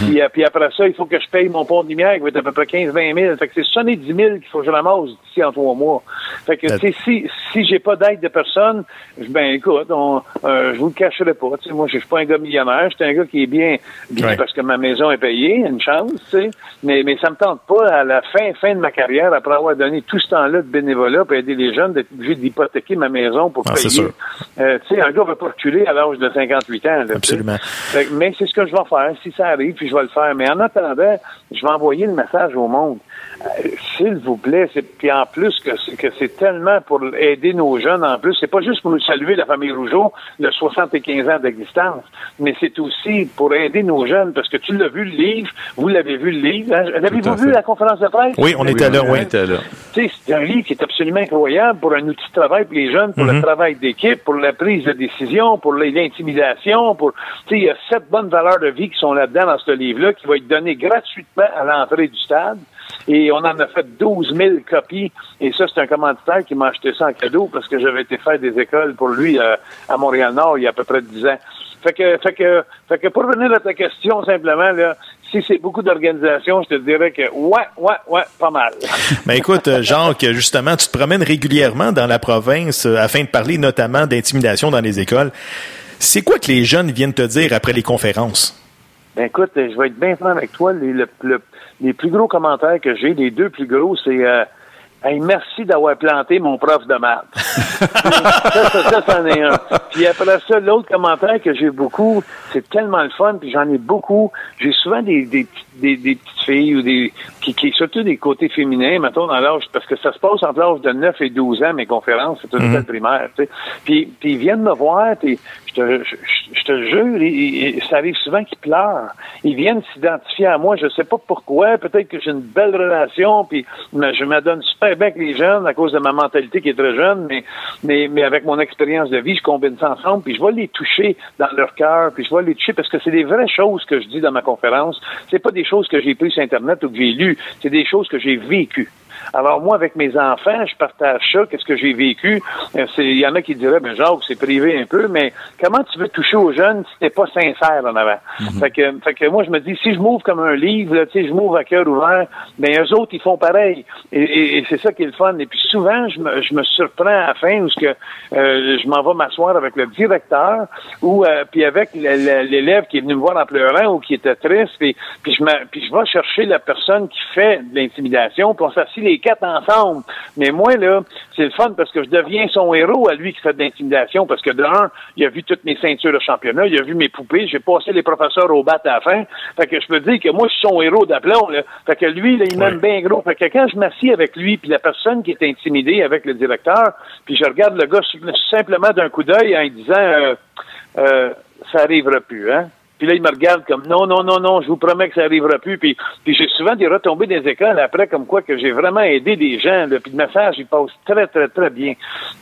puis, euh, puis après ça, il faut que je paye mon pont de lumière qui va être à peu près 15-20 000. Fait que c'est 70 000 qu'il faut que je ramasse d'ici en trois mois. Fait que, tu sais, si, si j'ai pas d'aide de personne, je- ben, écoute, on, euh, je vous le cacherai pas. Tu sais, moi, je suis pas un gars millionnaire. Je suis un gars qui est bien, bien Ouais. parce que ma maison est payée, une chance. Mais, mais ça me tente pas à la fin, fin de ma carrière, après avoir donné tout ce temps-là de bénévolat pour aider les jeunes, d'être obligé d'hypothéquer ma maison pour Ah, payer. sûr. Euh, tu sais, un gars va pas reculer à l'âge de 58 ans. là. Absolument. Fait mais c'est ce que je vais faire. Si ça arrive, puis je vais le faire. Mais en attendant, je vais envoyer le message au monde. Euh, S'il vous plaît, c'est- puis en plus que c'est, que c'est tellement pour aider nos jeunes, en plus, c'est pas juste pour nous saluer la famille Rougeau, le 75 ans d'existence, mais c'est aussi pour aider nos jeunes, parce que tu l'as vu le livre, vous l'avez vu le livre, hein? l'avez-vous vu la conférence de presse? Oui, on Oui, était là, on oui. était là. C'est un livre qui est absolument incroyable pour un outil de travail pour les jeunes, pour le Mhm. travail d'équipe, pour la prise de décision, pour l'intimidation, pour, tu sais, il y a sept bonnes valeurs de vie qui sont là-dedans dans ce livre-là, qui va être donné gratuitement à l'entrée du stade. Et on en a fait 12 000 copies. Et ça, c'est un commanditaire qui m'a acheté ça en cadeau parce que j'avais été faire des écoles pour lui euh, à Montréal-Nord il y a à peu près 10 ans. Fait que, fait que, fait que pour revenir à ta question, simplement, là, si c'est beaucoup d'organisations, je te dirais que ouais, ouais, ouais, pas mal. Ben écoute, euh, Jacques, justement, tu te promènes régulièrement dans la province euh, afin de parler notamment d'intimidation dans les écoles. C'est quoi que les jeunes viennent te dire après les conférences? Ben écoute, je vais être bien franc avec toi. Le- les plus gros commentaires que j'ai, les deux plus gros, c'est euh, Hey, merci d'avoir planté mon prof de maths. ça, ça, ça, c'en est un. Puis après ça, l'autre commentaire que j'ai beaucoup, c'est tellement le fun, puis j'en ai beaucoup. J'ai souvent des, des, des, des petites filles ou des qui, qui surtout des côtés féminins, mettons, dans l'âge, parce que ça se passe entre l'âge de 9 et 12 ans, mes conférences, c'est une école primaire, tu sais. Puis, puis ils viennent me voir, puis je, te jure, ça arrive souvent qu'ils pleurent. Ils viennent s'identifier à moi, je sais pas pourquoi, peut-être que j'ai une belle relation, puis me- je m'adonne super bien avec les jeunes à cause de ma mentalité qui est très jeune, mais, mais, mais avec mon expérience de vie, je combine ça ensemble, puis je vais les toucher dans leur cœur, puis je vais les toucher parce que c'est des vraies choses que je dis dans ma conférence. C'est pas des choses que j'ai prises sur Internet ou que j'ai lues, c'est des choses que j'ai vécues. Alors moi, avec mes enfants, je partage ça, qu'est-ce que j'ai vécu? Euh, Il y en a qui diraient, ben Jacques, c'est privé un peu, mais comment tu veux toucher aux jeunes si t'es pas sincère en avant? fait, que, fait que moi, je me dis, si je m'ouvre comme un livre, là, tu sais, je m'ouvre à cœur ouvert, ben eux autres, ils font pareil. Et, et- et c'est ça qui est le fun. Et puis souvent, je me, je me surprends à la fin où ce que euh, je m'en vais m'asseoir avec le directeur ou euh, puis avec l'élève qui est venu me voir en pleurant ou qui était triste, puis, puis je puis je vais chercher la personne qui fait de l'intimidation, puis on s'assit les quatre ensemble. Mais moi là, c'est le fun parce que je deviens son héros à lui qui fait de l'intimidation parce que de un, il a vu toutes mes ceintures de championnat, il a vu mes poupées, j'ai passé les professeurs au bat à la fin. Fait que je peux dire que moi je suis son héros d'aplomb là. Fait que lui là, il m'aime bien gros. Fait que quand je m'assis avec lui puis la personne qui est intimidée avec le directeur, puis je regarde le gars simplement d'un coup d'œil en lui disant euh, euh, ça arrivera plus, hein? Puis là, il me regarde comme non, non, non, non, je vous promets que ça arrivera plus. Puis, puis j'ai souvent des retombées des écoles après, comme quoi que j'ai vraiment aidé des gens. Là, puis le message, il passe très, très, très bien.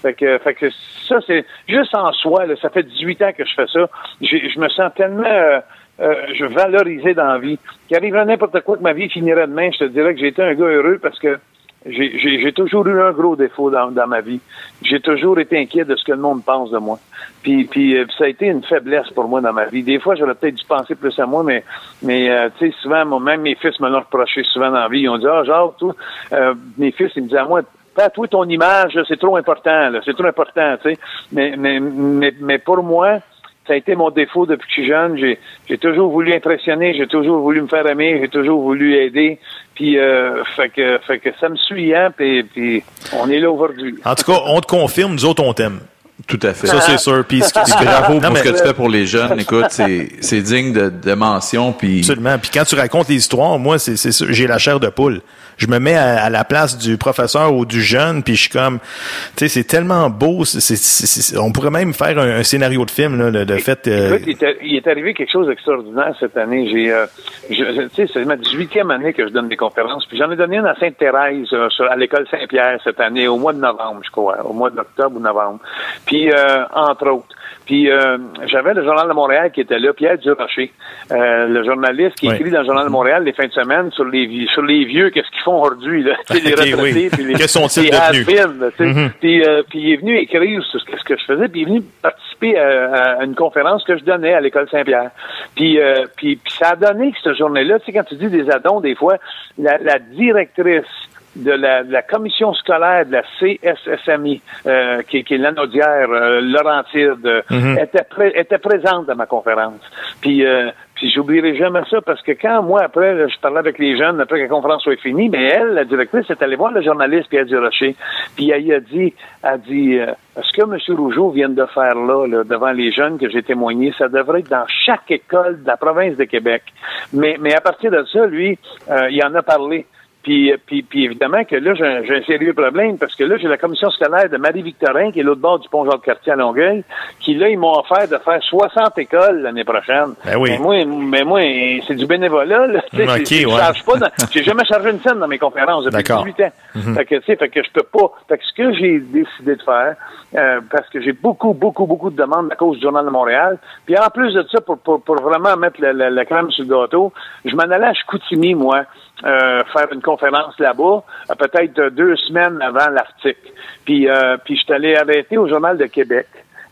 Fait que, fait que ça, c'est juste en soi. Là, ça fait 18 ans que je fais ça. Je me sens tellement, euh, euh, je valorisais dans la vie. Qu'il arriverait n'importe quoi que ma vie finirait demain, je te dirais que j'ai été un gars heureux parce que j'ai- toujours eu un gros défaut dans, dans ma vie. J'ai toujours été inquiet de ce que le monde pense de moi. Puis, euh, ça a été une faiblesse pour moi dans ma vie. Des fois, j'aurais peut-être dû penser plus à moi, mais, mais euh, tu sais, souvent, moi, même mes fils me l'ont reproché souvent dans la vie. Ils ont dit, ah, genre, toi, euh, mes fils, ils me disaient à moi, Pat, toi, ton image, c'est trop important, c'est trop important, tu sais. Mais, mais, mais, mais pour moi, ça a été mon défaut depuis que je suis jeune. J'ai, j'ai toujours voulu impressionner, j'ai toujours voulu me faire aimer, j'ai toujours voulu aider. Puis, euh, fait que, fait que ça me suit, hein, puis, puis on est là aujourd'hui. En tout cas, on te confirme, nous autres, on t'aime. Tout à fait. Ça, c'est sûr. Puis, ce- bravo Non, pour mais- ce que tu fais pour les jeunes. Écoute, c'est c'est digne de, de mention. Puis Absolument. Puis quand tu racontes les histoires, moi, c'est c'est sûr, j'ai la chair de poule. Je me mets à, à la place du professeur ou du jeune, puis je suis comme, tu sais, c'est tellement beau. c'est- c'est- c'est- c'est- on pourrait même faire un, un scénario de film, là, le, le fait. euh, Écoute, il, est, il est arrivé quelque chose d'extraordinaire cette année. J'ai, euh, tu sais, c'est ma 18e année que je donne des conférences. Puis j'en ai donné une à Sainte-Thérèse, euh, à l'école Saint-Pierre cette année, au mois de novembre, je crois, au mois d'octobre ou novembre. Puis, euh, entre autres. Puis euh, j'avais le Journal de Montréal qui était là, Pierre Durocher, euh, le journaliste qui écrit dans le Journal de Montréal les fins de semaine sur les vieux, sur les vieux, qu'est-ce qu'ils font aujourd'hui, là, les retraités, oui. puis les, Que sont-ils les devenus? Mhm. Puis, euh, puis il est venu écrire sur ce que, je faisais, puis il est venu participer à, à une conférence que je donnais à l'école Saint-Pierre. Puis, euh, puis, puis ça a donné que cette journée-là, tu sais, quand tu dis des addons, des fois, la, la directrice de la, de la commission scolaire de la CSSMI, euh, qui, qui est l'anodière euh, Laurentide, Mhm. était, pré- était présente dans ma conférence. Puis, euh, puis j'oublierai jamais ça parce que quand moi, après, là, je parlais avec les jeunes, après que la conférence soit finie, mais elle, la directrice, est allée voir le journaliste Pierre Durocher. Puis elle a dit, a dit, euh, ce que M. Rougeau vient de faire là, là, devant les jeunes que j'ai témoigné, ça devrait être dans chaque école de la province de Québec. Mais, mais à partir de ça, lui, euh, il en a parlé. Puis, euh, puis, puis évidemment que là, j'ai un, sérieux problème parce que là, j'ai la commission scolaire de Marie-Victorin, qui est l'autre bord du pont Jacques-Cartier à Longueuil, qui là, ils m'ont offert de faire 60 écoles l'année prochaine. Ben oui. Mais moi, mais moi c'est du bénévolat. Là, tu sais, Ok, c'est- c'est- je ouais. charge pas. dans- J'ai jamais chargé une scène dans mes conférences depuis D'accord. 18 ans. Mhm. Fait que, tu sais, fait que je peux pas. Fait que ce que j'ai décidé de faire, euh, parce que j'ai beaucoup, beaucoup, beaucoup de demandes à cause du Journal de Montréal. Puis en plus de ça, pour, pour, pour vraiment mettre la, la, la crème sur le gâteau, je m'en allais à Chicoutimi, moi, euh, faire une conférence là-bas, euh, peut-être deux semaines avant l'Arctique. Puis, euh, puis je suis allé arrêter au Journal de Québec.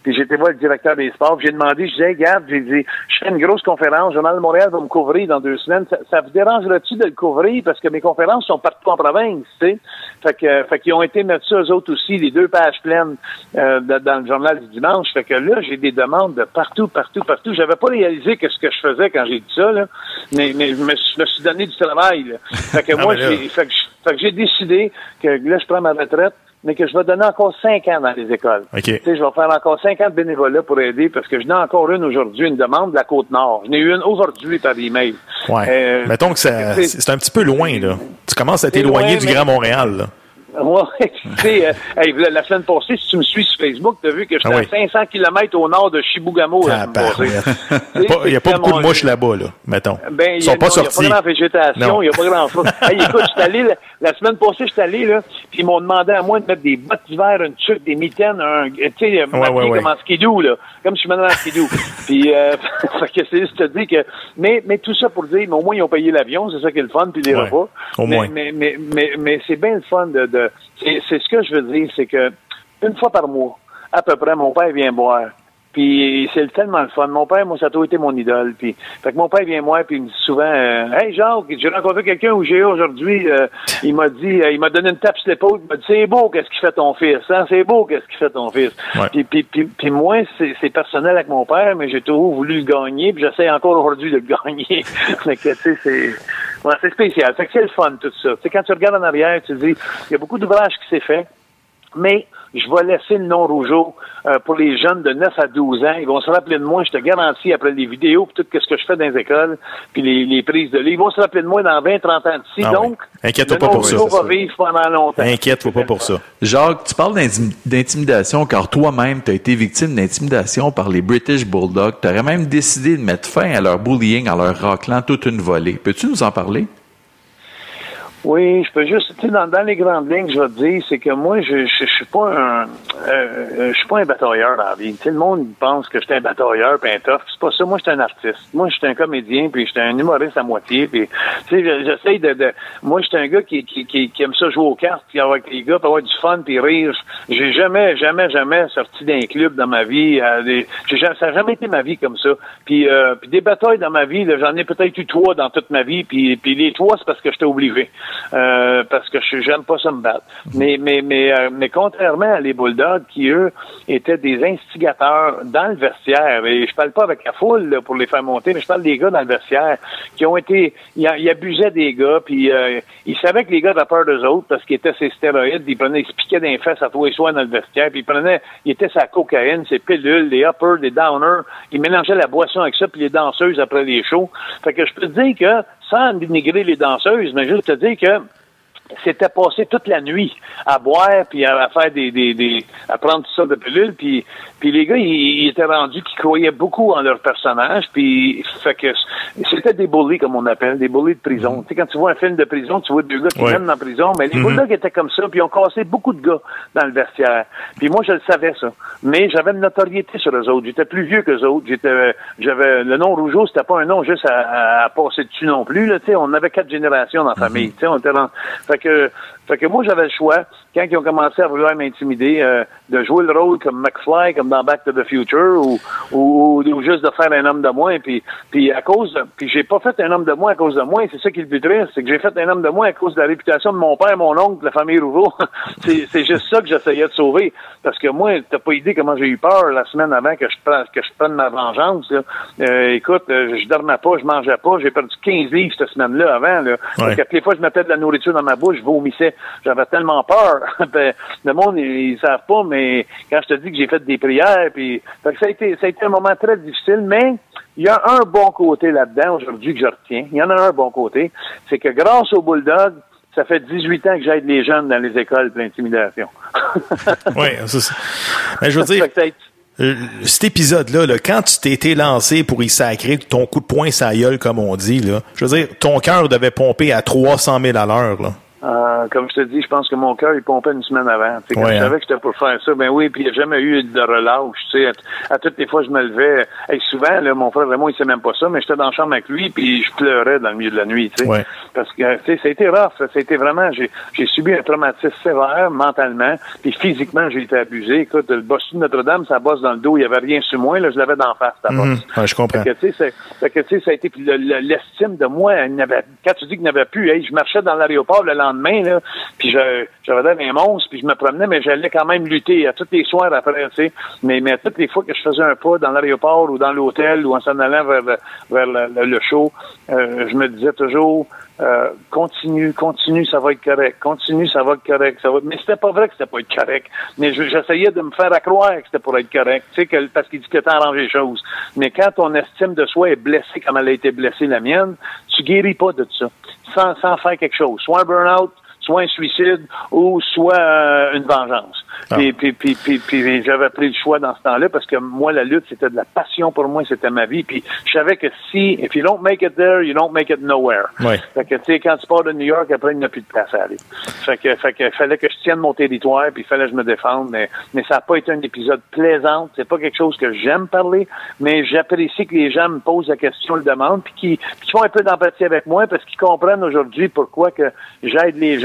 Puis été voir le directeur des sports. J'ai demandé, je disais, hey, regarde, j'ai dit, je fais une grosse conférence, le Journal de Montréal va me couvrir dans deux semaines. Ça, ça vous dérangerait-tu de le couvrir? Parce que mes conférences sont partout en province, tu sais. Fait que, fait qu'ils ont été mettre ça, eux autres aussi, les deux pages pleines euh, dans le journal du dimanche. Fait que là, j'ai des demandes de partout, partout, partout. J'avais pas réalisé que ce que je faisais quand j'ai dit ça, là. Mais, mais je me, suis- je me suis donné du travail, là. Fait que Ah, moi, là- j'ai, fait que j'ai décidé que là, je prends ma retraite, mais que je vais donner encore cinq ans dans les écoles. Tu sais, je vais faire encore 50 bénévolats pour aider parce que je n'ai encore une aujourd'hui, une demande de la Côte-Nord. J'en ai eu une aujourd'hui par email. Ouais. Euh, Mettons que ça- c'est- un petit peu loin, là. Tu commences à t'éloigner du Grand Montréal, là. Ouais, tu sais, euh, hey, la semaine passée, si tu me suis sur Facebook, tu as vu que j'étais Ah oui. à 500 km au nord de Chibougamau Il n'y a pas beaucoup de mouches là-bas, là, mettons. Ben, Ils sont a, pas non, il y a pas grand végétation, il n'y a pas grand chose. hey, écoute, je suis allé, la, la semaine passée, je suis allé, là, puis ils m'ont demandé à moi de mettre des bottes d'hiver, une tuque, des mitaines, un, tu sais, Ouais, ouais, ouais. comme en skidoo, là. Comme je suis maintenant en skidoo. puis, euh, fait que c'est juste te dire que, mais, mais tout ça pour dire, mais au moins, ils ont payé l'avion, c'est ça qui est le fun, puis les Ouais, repas. au mais, moins. Mais, mais, mais, mais c'est bien le fun de, de c'est, c'est ce que je veux dire, c'est que, une fois par mois, à peu près, mon père vient boire. Puis c'est tellement le fun. Mon père, moi, ça a toujours été mon idole. Puis, fait que mon père vient moi, puis il me dit souvent, euh, hey Jacques, j'ai rencontré quelqu'un au GA aujourd'hui. euh, il m'a dit, euh, il m'a donné une tape sur l'épaule. Il m'a dit, c'est beau, qu'est-ce qu'il fait ton fils hein? C'est beau, qu'est-ce qu'il fait ton fils. Ouais. Puis, puis, puis, puis moi, c'est, personnel avec mon père, mais j'ai toujours voulu le gagner. Puis j'essaie encore aujourd'hui de le gagner. fait que tu sais, c'est, ouais, c'est spécial. Fait que c'est le fun tout ça. Tu sais, quand tu regardes en arrière, tu te dis, il y a beaucoup d'ouvrages qui s'est fait. Mais je vais laisser le nom Rougeau euh, pour les jeunes de 9 à 12 ans. Ils vont se rappeler de moi, je te garantis, après les vidéos, puis tout ce que je fais dans les écoles, puis les, les prises de livres. Ils vont se rappeler de moi dans 20, 30 ans d'ici. Ah oui. Donc, Inquiète-toi le pas nom pour ça. Va vivre pendant longtemps. Inquiète-toi pas pour ça. Jacques, tu parles d'intim- d'intimidation car toi-même, tu as été victime d'intimidation par les British Bulldogs. Tu aurais même décidé de mettre fin à leur bullying en leur raclant toute une volée. Peux-tu nous en parler? Oui, je peux juste, tu sais, dans, dans, les grandes lignes, je vais te dire, c'est que moi, je, je, suis pas un, euh, euh, je suis pas un batailleur dans la vie. Tu le monde pense que je suis un batailleur puis un tough. C'est pas ça. Moi, je suis un artiste. Moi, je suis un comédien puis je suis un humoriste à moitié. Puis, tu sais, j'essaye de, de, moi, je suis un gars qui, qui, qui, aime ça jouer aux cartes, puis avec les gars, puis avoir du fun puis rire. J'ai jamais, jamais, jamais sorti d'un club dans ma vie. Euh, des, ça n'a jamais été ma vie comme ça. Puis, euh, puis des batailles dans ma vie, j'en ai peut-être eu trois dans toute ma vie. Puis, puis les trois, c'est parce que j'étais obligé. Euh, parce que je j'aime pas ça me battre. Mais mais mais euh, mais contrairement à les Bulldogs qui eux étaient des instigateurs dans le vestiaire et je parle pas avec la foule pour les faire monter, mais je parle des gars dans le vestiaire qui ont été ils, abusaient des gars puis euh, ils savaient que les gars avaient peur d'eux autres parce qu'ils étaient ces stéroïdes, ils prenaient ils se piquaient des fesses à tous les soirs dans le vestiaire puis ils prenaient ils étaient sa cocaïne, ses pilules, les uppers, les downers, ils mélangeaient la boisson avec ça puis les danseuses après les shows. Fait que je peux te dire que sans dénigrer les danseuses, mais juste te dire que c'était passé toute la nuit à boire puis à, faire des, des, des, à prendre tout ça de pilules puis puis les gars ils, étaient rendus qu'ils croyaient beaucoup en leur personnage puis fait que c'était des bullies comme on appelle des bullies de prison. Tu sais quand tu vois un film de prison tu vois deux gars qui viennent dans prison mais les mm étaient comme ça puis ils ont cassé beaucoup de gars dans le vestiaire. Puis moi je le savais ça. Mais j'avais une notoriété sur eux autres. J'étais plus vieux que eux autres. J'étais j'avais le nom Rougeau c'était pas un nom juste à, à, passer dessus non plus là. Tu sais on avait quatre générations dans la famille. Tu sais on était dans, fait que, fait que moi, j'avais le choix, quand ils ont commencé à vouloir m'intimider, euh, de jouer le rôle comme McFly, comme dans Back to the Future, ou, ou, ou, juste de faire un homme de moins. Puis, puis à cause, puis j'ai pas fait un homme de moins à cause de moi. C'est ça qui est le plus triste, c'est que j'ai fait un homme de moins à cause de la réputation de mon père, mon oncle, la famille Rouveau. c'est juste ça que j'essayais de sauver. Parce que moi, t'as pas idée comment j'ai eu peur la semaine avant que je prenne, que je prenne ma vengeance. Euh, écoute, euh, je dormais pas, je mangeais pas, j'ai perdu 15 livres cette semaine-là avant. Là. Toutes les fois je mettais de la nourriture dans ma bouche, je vomissais. J'avais tellement peur. ben, le monde, ils, ils savent pas, mais quand je te dis que j'ai fait des prières, puis ça a été, ça a été un moment très difficile, mais il y a un bon côté là-dedans aujourd'hui que je retiens. Il y en a un bon côté, c'est que grâce au Bulldog, ça fait 18 ans que j'aide les jeunes dans les écoles de l'intimidation. oui, c'est ça. Mais je veux dire, euh, cet épisode-là, là, quand tu t'étais lancé pour y sacrer ton coup de poing sa gueule, comme on dit, là, je veux dire, ton cœur devait pomper à 300 000 à l'heure. Là. Euh, comme je te dis, je pense que mon cœur, il pompait une semaine avant. Quand je hein. savais que j'étais pour faire ça, ben oui, puis il n'y a jamais eu de relâche. Tu sais, à, toutes les fois, je me levais. Et souvent, là, mon frère vraiment, il sait même pas ça, mais j'étais dans la chambre avec lui, puis je pleurais dans le milieu de la nuit. Tu sais, Parce que tu sais, ça a été rough. Ça a été vraiment... J'ai, j'ai subi un traumatisme sévère mentalement, puis physiquement, j'ai été abusé. Écoute, le boss de Notre-Dame, ça bosse dans le dos. Il y avait rien sur moi. Là, je l'avais d'en face, ta mmh, ouais, je comprends. Fait que, tu sais, ça a été... Puis l'estime de moi, quand tu dis qu'il n'avait plus, hey, je marchais dans l'aéroport le lendemain, là, puis j'avais des monstres, puis je me promenais, mais j'allais quand même lutter à tous les soirs après, tu sais. Mais, mais toutes les fois que je faisais un pas dans l'aéroport ou dans l'hôtel ou en s'en allant vers, vers le, show, euh, je me disais toujours euh, continue, continue, ça va être correct. Continue, ça va être correct. Ça va... Mais c'était pas vrai que c'était pas être correct. Mais j'essayais de me faire accroire que c'était pour être correct. Tu sais, parce qu'il dit que t'as arrangé les choses. Mais quand ton estime de soi est blessée comme elle a été blessée la mienne, tu guéris pas de ça. Sans, sans faire quelque chose. Soit un burn-out, soit un suicide ou soit euh, une vengeance. Ah. Puis, puis, puis, puis, j'avais pris le choix dans ce temps-là parce que moi, la lutte, c'était de la passion pour moi, c'était ma vie. Puis je savais que si, if you don't make it there, you don't make it nowhere. Oui. Fait que, tu sais, quand tu pars de New York, après, il n'y a plus de place à aller. Fait que, fait que, fallait que je tienne mon territoire, puis il fallait que je me défende. Mais, mais ça n'a pas été un épisode plaisant. C'est pas quelque chose que j'aime parler, mais j'apprécie que les gens me posent la question, le demandent, puis qui, font un peu d'empathie avec moi parce qu'ils comprennent aujourd'hui pourquoi que j'aide les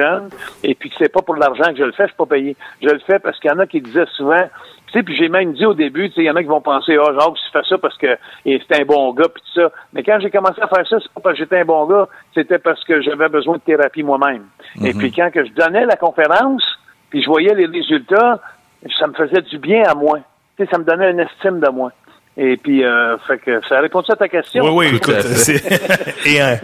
et puis que c'est pas pour l'argent que je le fais, je suis pas payé. Je le fais parce qu'il y en a qui disaient souvent, tu sais, puis j'ai même dit au début, tu sais, il y en a qui vont penser, ah, oh, Jacques, tu fais ça parce que c'est un bon gars, puis tout ça. Mais quand j'ai commencé à faire ça, c'est pas parce que j'étais un bon gars, c'était parce que j'avais besoin de thérapie moi-même. Et mhm. puis quand que je donnais la conférence, puis je voyais les résultats, ça me faisait du bien à moi. Tu sais, ça me donnait une estime de moi. Et puis, euh, fait que ça répond à ta question. Oui, oui, écoute. Et, euh,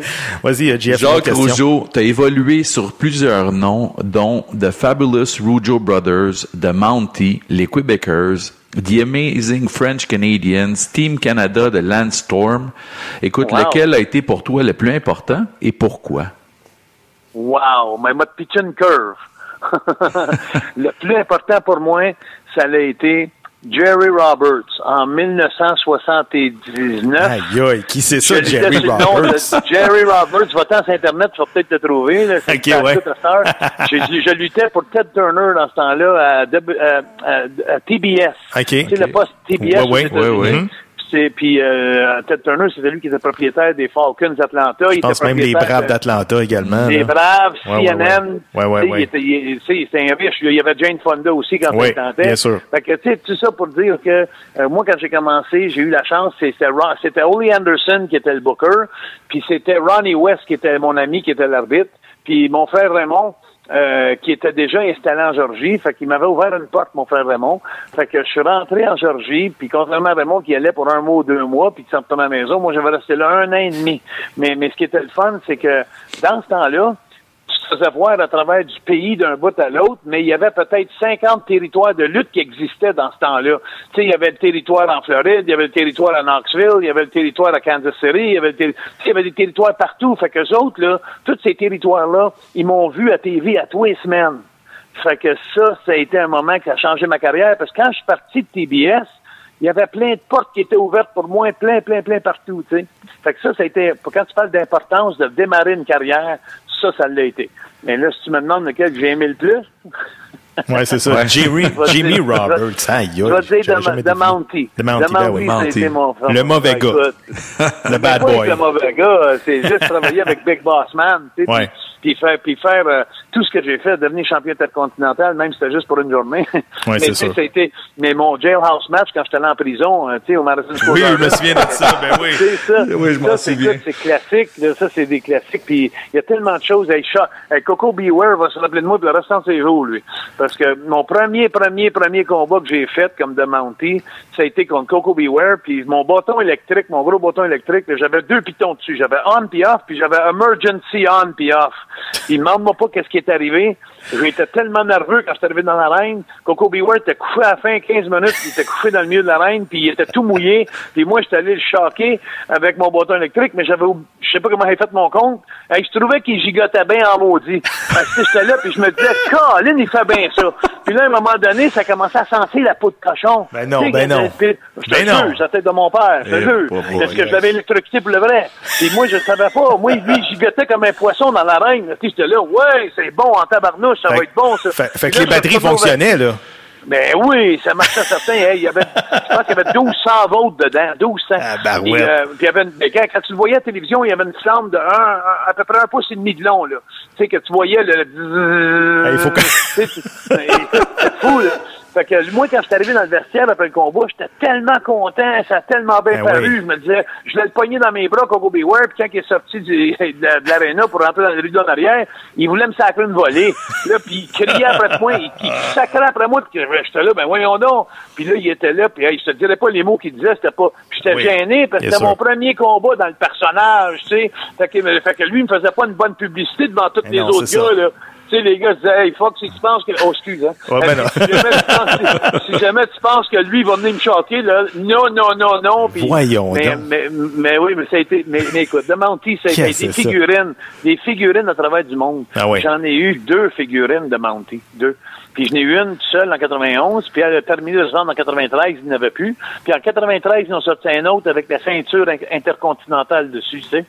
vas-y, euh, Jeff. Jacques Rougeau, tu as évolué sur plusieurs noms, dont The Fabulous Rougeau Brothers, The Mountie, les Quebecers, The Amazing French Canadians, Team Canada de Landstorm. Écoute, lequel a été pour toi le plus important et pourquoi? Wow, mais m'a pitché une curve. le plus important pour moi, ça a été Jerry Roberts en 1979. Aïe, aïe, qui c'est ça, Je Jerry Roberts? Jerry Roberts, va-t'en sur Internet, tu vas peut-être le trouver. Là, C'est Ok, une ouais. je, je luttais pour Ted Turner dans ce temps-là à, à- à TBS. Ok. Tu sais, le poste TBS. Ouais, ouais, ouais. C'est- Puis euh, Ted Turner, c'était lui qui était propriétaire des Falcons d'Atlanta. Je pense même les Braves d'Atlanta également. Les là. Braves, Ouais, ouais, CNN. Ouais, ouais, ouais. Il était, un riche. Il y avait Jane Fonda aussi quand Oui, il tentait. bien sûr. Fait que, tu sais, tout ça pour dire que euh, moi, quand j'ai commencé, j'ai eu la chance, c'était c'était Ollie Anderson qui était le booker, puis c'était Ronnie West qui était mon ami, qui était l'arbitre, puis mon frère Raymond, euh, qui était déjà installé en Georgie, fait qu'il m'avait ouvert une porte, mon frère Raymond. Fait que je suis rentré en Georgie, puis contrairement à Raymond qui allait pour un mois ou deux mois, puis qui s'en à la maison, moi j'avais resté là un an et demi. Mais, mais ce qui était le fun, c'est que dans ce temps-là, tu te faisais voir à travers du pays d'un bout à l'autre, mais il y avait peut-être 50 territoires de lutte qui existaient dans ce temps-là. Tu sais, il y avait le territoire en Floride, il y avait le territoire à Knoxville, il y avait le territoire à Kansas City, il y avait, le il y avait des territoires partout. Fait que autres, là, tous ces territoires-là, ils m'ont vu à TV à tous les semaines. Fait que ça, ça a été un moment qui a changé ma carrière, parce que quand je suis parti de TBS, il y avait plein de portes qui étaient ouvertes pour moi, plein, plein, plein partout, tu sais. Fait que ça, ça a été, quand tu parles d'importance de démarrer une carrière, ça, ça l'a été. Mais là, si tu me demandes lequel que j'ai aimé le plus, Ouais, c'est ça. Ouais. Jimmy dire- Roberts. Aïe, je vais dire de, de. Mounty. De Mounty, ben oui. mon Le mauvais Ben, gars. Le bad c'est pas boy. Le mauvais gars, c'est juste travailler avec Big Boss Man, tu sais, Ouais. puis, faire, puis faire euh, tout ce que j'ai fait, devenir champion intercontinental, même si c'était juste pour une journée. mais, c'est ça été- mais mon jailhouse match quand j'étais allé en prison, euh, tu sais, au Madison Square Oui, je me souviens de ça, ben oui. c'est ça. Oui, je m'en Ça, c'est- souviens. écoute, C'est classique, là, ça, c'est des classiques. Puis il y a tellement de choses. Hey, hey, Coco Beware va se rappeler de moi pour le restant de ses jours, lui. Parce que mon premier, premier, premier combat que j'ai fait comme de Mountie, ça a été contre Coco Beware. Puis mon bâton électrique, mon gros bâton électrique, j'avais deux pitons dessus. J'avais on puis off, puis j'avais emergency on puis off. Il demande-moi pas qu'est-ce qui est arrivé. J'étais tellement nerveux quand j'étais arrivé dans l'arène. Coco Beware était couché à la fin 15 minutes, il était couché dans le milieu de l'arène, puis il était tout mouillé. Puis moi, j'étais allé le choquer avec mon bâton électrique, mais j'avais, je sais pas comment j'ai fait mon compte. Hey, je trouvais qu'il gigotait bien en maudit. Parce que j'étais là, puis je me disais, Colin, il fait bien ça. Puis là, à un moment donné, ça commençait à sentir la peau de cochon. Ben non, ben que- non. Je te Ben jure, la tête de mon père, je te Eh, jure. Parce que je l'avais électrocuté pour le vrai? Et moi, je savais pas. Moi, lui, il gigotait comme un poisson dans l'arène. J'étais là, ouais, c'est bon en tabarnouche, ça Fait- va être bon, ça. Fait, fait que les batteries fonctionnaient, là. ben oui, ça marchait certain. Hey, il y avait, je pense qu'il y avait 1200 volts dedans, 1200. Ah. Puis, euh, puis il y avait une, mais quand, tu le voyais à la télévision, il y avait une flamme de un, à peu près un pouce et demi de long, là. Tu sais, que tu voyais le... Ah, il faut que- ben, C'était fou, là. Fait que moi, quand je suis arrivé dans le vestiaire après le combat, j'étais tellement content, ça a tellement bien Ben paru. oui. Je me disais, je l'ai le pogné dans mes bras, Coco Beware, puis quand il est sorti du- de, de l'aréna pour rentrer dans le rideau en arrière, il voulait me sacrer une volée. Là, puis il criait après moi, il, il sacrait après moi, puis j'étais là, ben voyons donc. Puis là, il était là, puis hey, je te dirais pas les mots qu'il disait, c'était pas... Puis j'étais Oui, gêné, parce que c'était mon premier combat dans le personnage, tu sais. Fait que, fait que lui, il me faisait pas une bonne publicité devant tous Mais les non, autres gars, ça. là. Tu sais, les gars disaient, hey, Fox, si tu penses que. Oh, excuse, hein. Ouais, ben non. si, jamais tu penses, si jamais tu penses que lui va venir me choquer, là, non, non, non, non. Puis, Voyons mais, donc. mais, mais oui, mais ça a été. Mais, mais écoute, de Mounty, ça a été des ça? figurines. Des figurines à travers du monde. Ah oui. J'en ai eu deux figurines de Mounty. Deux. Puis je n'ai eu une seule en 91, puis elle a terminé de se vendre en 93, il n'y en avait plus. Puis en 93, ils ont sorti un autre avec la ceinture in- intercontinentale dessus, tu sais.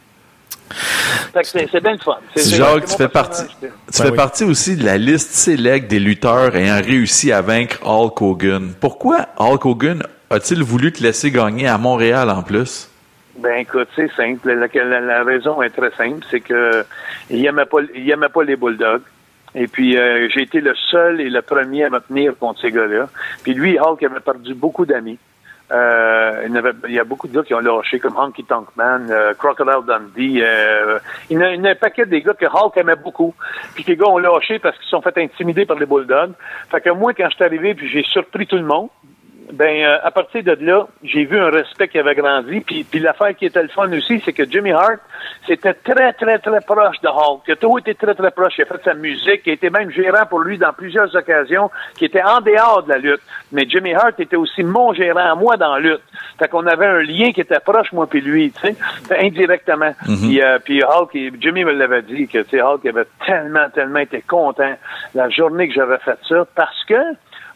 C'est bien le fun. Jacques, tu fais partie, tu Ben fais oui. partie aussi de la liste sélect des lutteurs ayant réussi à vaincre Hulk Hogan. Pourquoi Hulk Hogan a-t-il voulu te laisser gagner à Montréal en plus? Ben écoute, c'est simple. La, la- la raison est très simple, c'est que il aimait pas, il aimait pas les bulldogs. Et puis euh, j'ai été le seul et le premier à me tenir contre ces gars-là. Puis lui, Hulk avait perdu beaucoup d'amis. Euh, il, y a beaucoup de gars qui ont lâché, comme Honky Tonk Man, euh, Crocodile Dundee. euh, il, y a, il y a un paquet des gars que Hulk aimait beaucoup. Puis que les gars ont lâché parce qu'ils se sont fait intimider par les Bulldogs. Fait que moi, quand je suis arrivé, puis j'ai surpris tout le monde, ben euh, à partir de là, j'ai vu un respect qui avait grandi. Puis, puis l'affaire qui était le fun aussi, c'est que Jimmy Hart, c'était très, très, très proche de Hulk. Il a toujours été très, très proche. Il a fait sa musique, il a été même gérant pour lui dans plusieurs occasions, qui était en dehors de la lutte. Mais Jimmy Hart était aussi mon gérant à moi dans la lutte. Fait qu'on avait un lien qui était proche, moi puis lui, tu sais, indirectement. Puis, euh, puis Hulk, il- Jimmy me l'avait dit que, tu sais, Hulk avait tellement, tellement été content la journée que j'avais fait ça parce que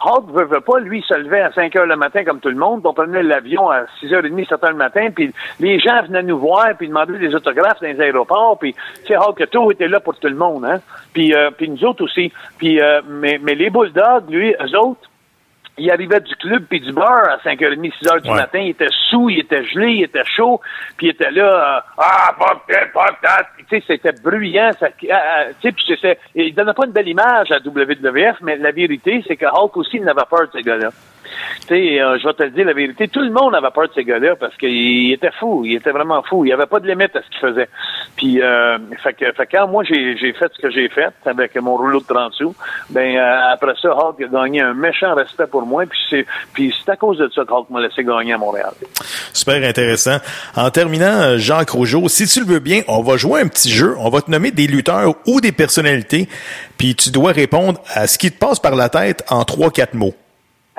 Hulk veut, veut pas, lui, se levait à 5 heures le matin comme tout le monde, on prenait l'avion à 6h30, 7 heures le matin, puis les gens venaient nous voir, puis demandaient des autographes dans les aéroports, puis tu sais, Hulk, tout était là pour tout le monde, hein. Puis, euh, puis nous autres aussi. Puis, euh, mais, mais les Bulldogs, lui, eux autres, il arrivait du club puis du bar à 5h30, 6h du Ouais. matin. Il était sous, il était gelé, il était chaud, puis il était là, euh, ah, that. Puis, Tu sais, c'était bruyant. Ça, euh, euh, tu sais, puis c'est- il donnait pas une belle image à WWF, mais la vérité, c'est que Hulk aussi, il n'avait peur de ces gars-là. Sais, euh, je vais te le dire la vérité, tout le monde avait peur de ces gars-là parce qu'il était fou, il était vraiment fou. Il n'y avait pas de limite à ce qu'il faisait. Puis, euh, fait, que, fait quand moi j'ai j'ai fait ce que j'ai fait avec mon rouleau de 30 sous, ben euh, après ça, Hulk a gagné un méchant respect pour moi. Puis c'est puis c'est à cause de ça que Hulk m'a laissé gagner à Montréal. Super intéressant. En terminant, euh, Jacques Rougeau, si tu le veux bien, on va jouer un petit jeu. On va te nommer des lutteurs ou des personnalités, puis tu dois répondre à ce qui te passe par la tête en trois, quatre mots.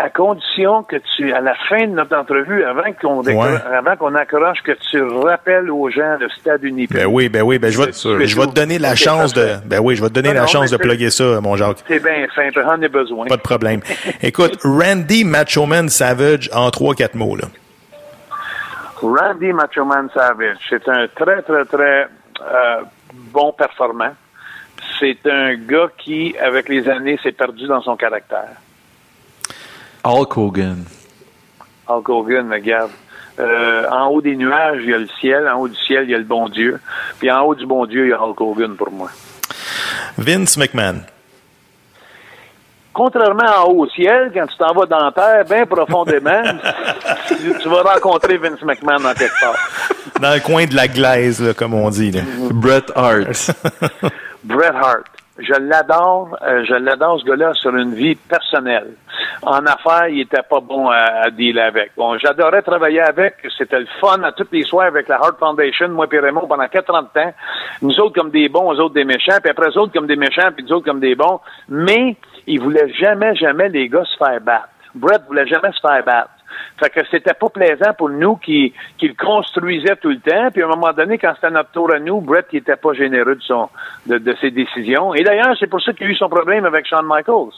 À condition que tu, à la fin de notre entrevue, avant qu'on décro- Ouais. avant qu'on accroche, que tu rappelles aux gens le stade Unipé. Ben oui, ben oui, ben je vais, te- je vais te donner la chance de, ben oui, je vais te donner Non, la non, chance de plugger ça, mon Jacques. C'est bien simple, j'en ai besoin. Pas de problème. Écoute, Randy Machoman Savage en trois, quatre mots, là. Randy Macho Man Savage, c'est un très, très, très euh, bon performant. C'est un gars qui, avec les années, s'est perdu dans son caractère. Hulk Hogan. Hulk Hogan, regarde. Euh, en haut des nuages, il y a le ciel. En haut du ciel, il y a le bon Dieu. Puis en haut du bon Dieu, il y a Hulk Hogan pour moi. Vince McMahon. Contrairement en haut au ciel, quand tu t'en vas dans la terre, bien profondément, tu, tu vas rencontrer Vince McMahon en quelque part. Dans le coin de la glaise, là, comme on dit. Là. Bret Hart. Bret Hart. Je l'adore, euh, je l'adore ce gars-là sur une vie personnelle. En affaires, il était pas bon à, à dealer avec. Bon, j'adorais travailler avec, c'était le fun à tous les soirs avec la Hart Foundation, moi et Raymond, pendant 40 ans. Nous autres comme des bons, eux autres des méchants, puis après eux autres comme des méchants, puis nous autres comme des bons. Mais ils voulaient jamais, jamais les gars se faire battre. Bret voulait jamais se faire battre. Fait que c'était pas plaisant pour nous qui, le construisait tout le temps. Puis à un moment donné, quand c'était notre tour à nous, Brett qui était pas généreux de de, ses décisions. Et d'ailleurs, c'est pour ça qu'il a eu son problème avec Shawn Michaels.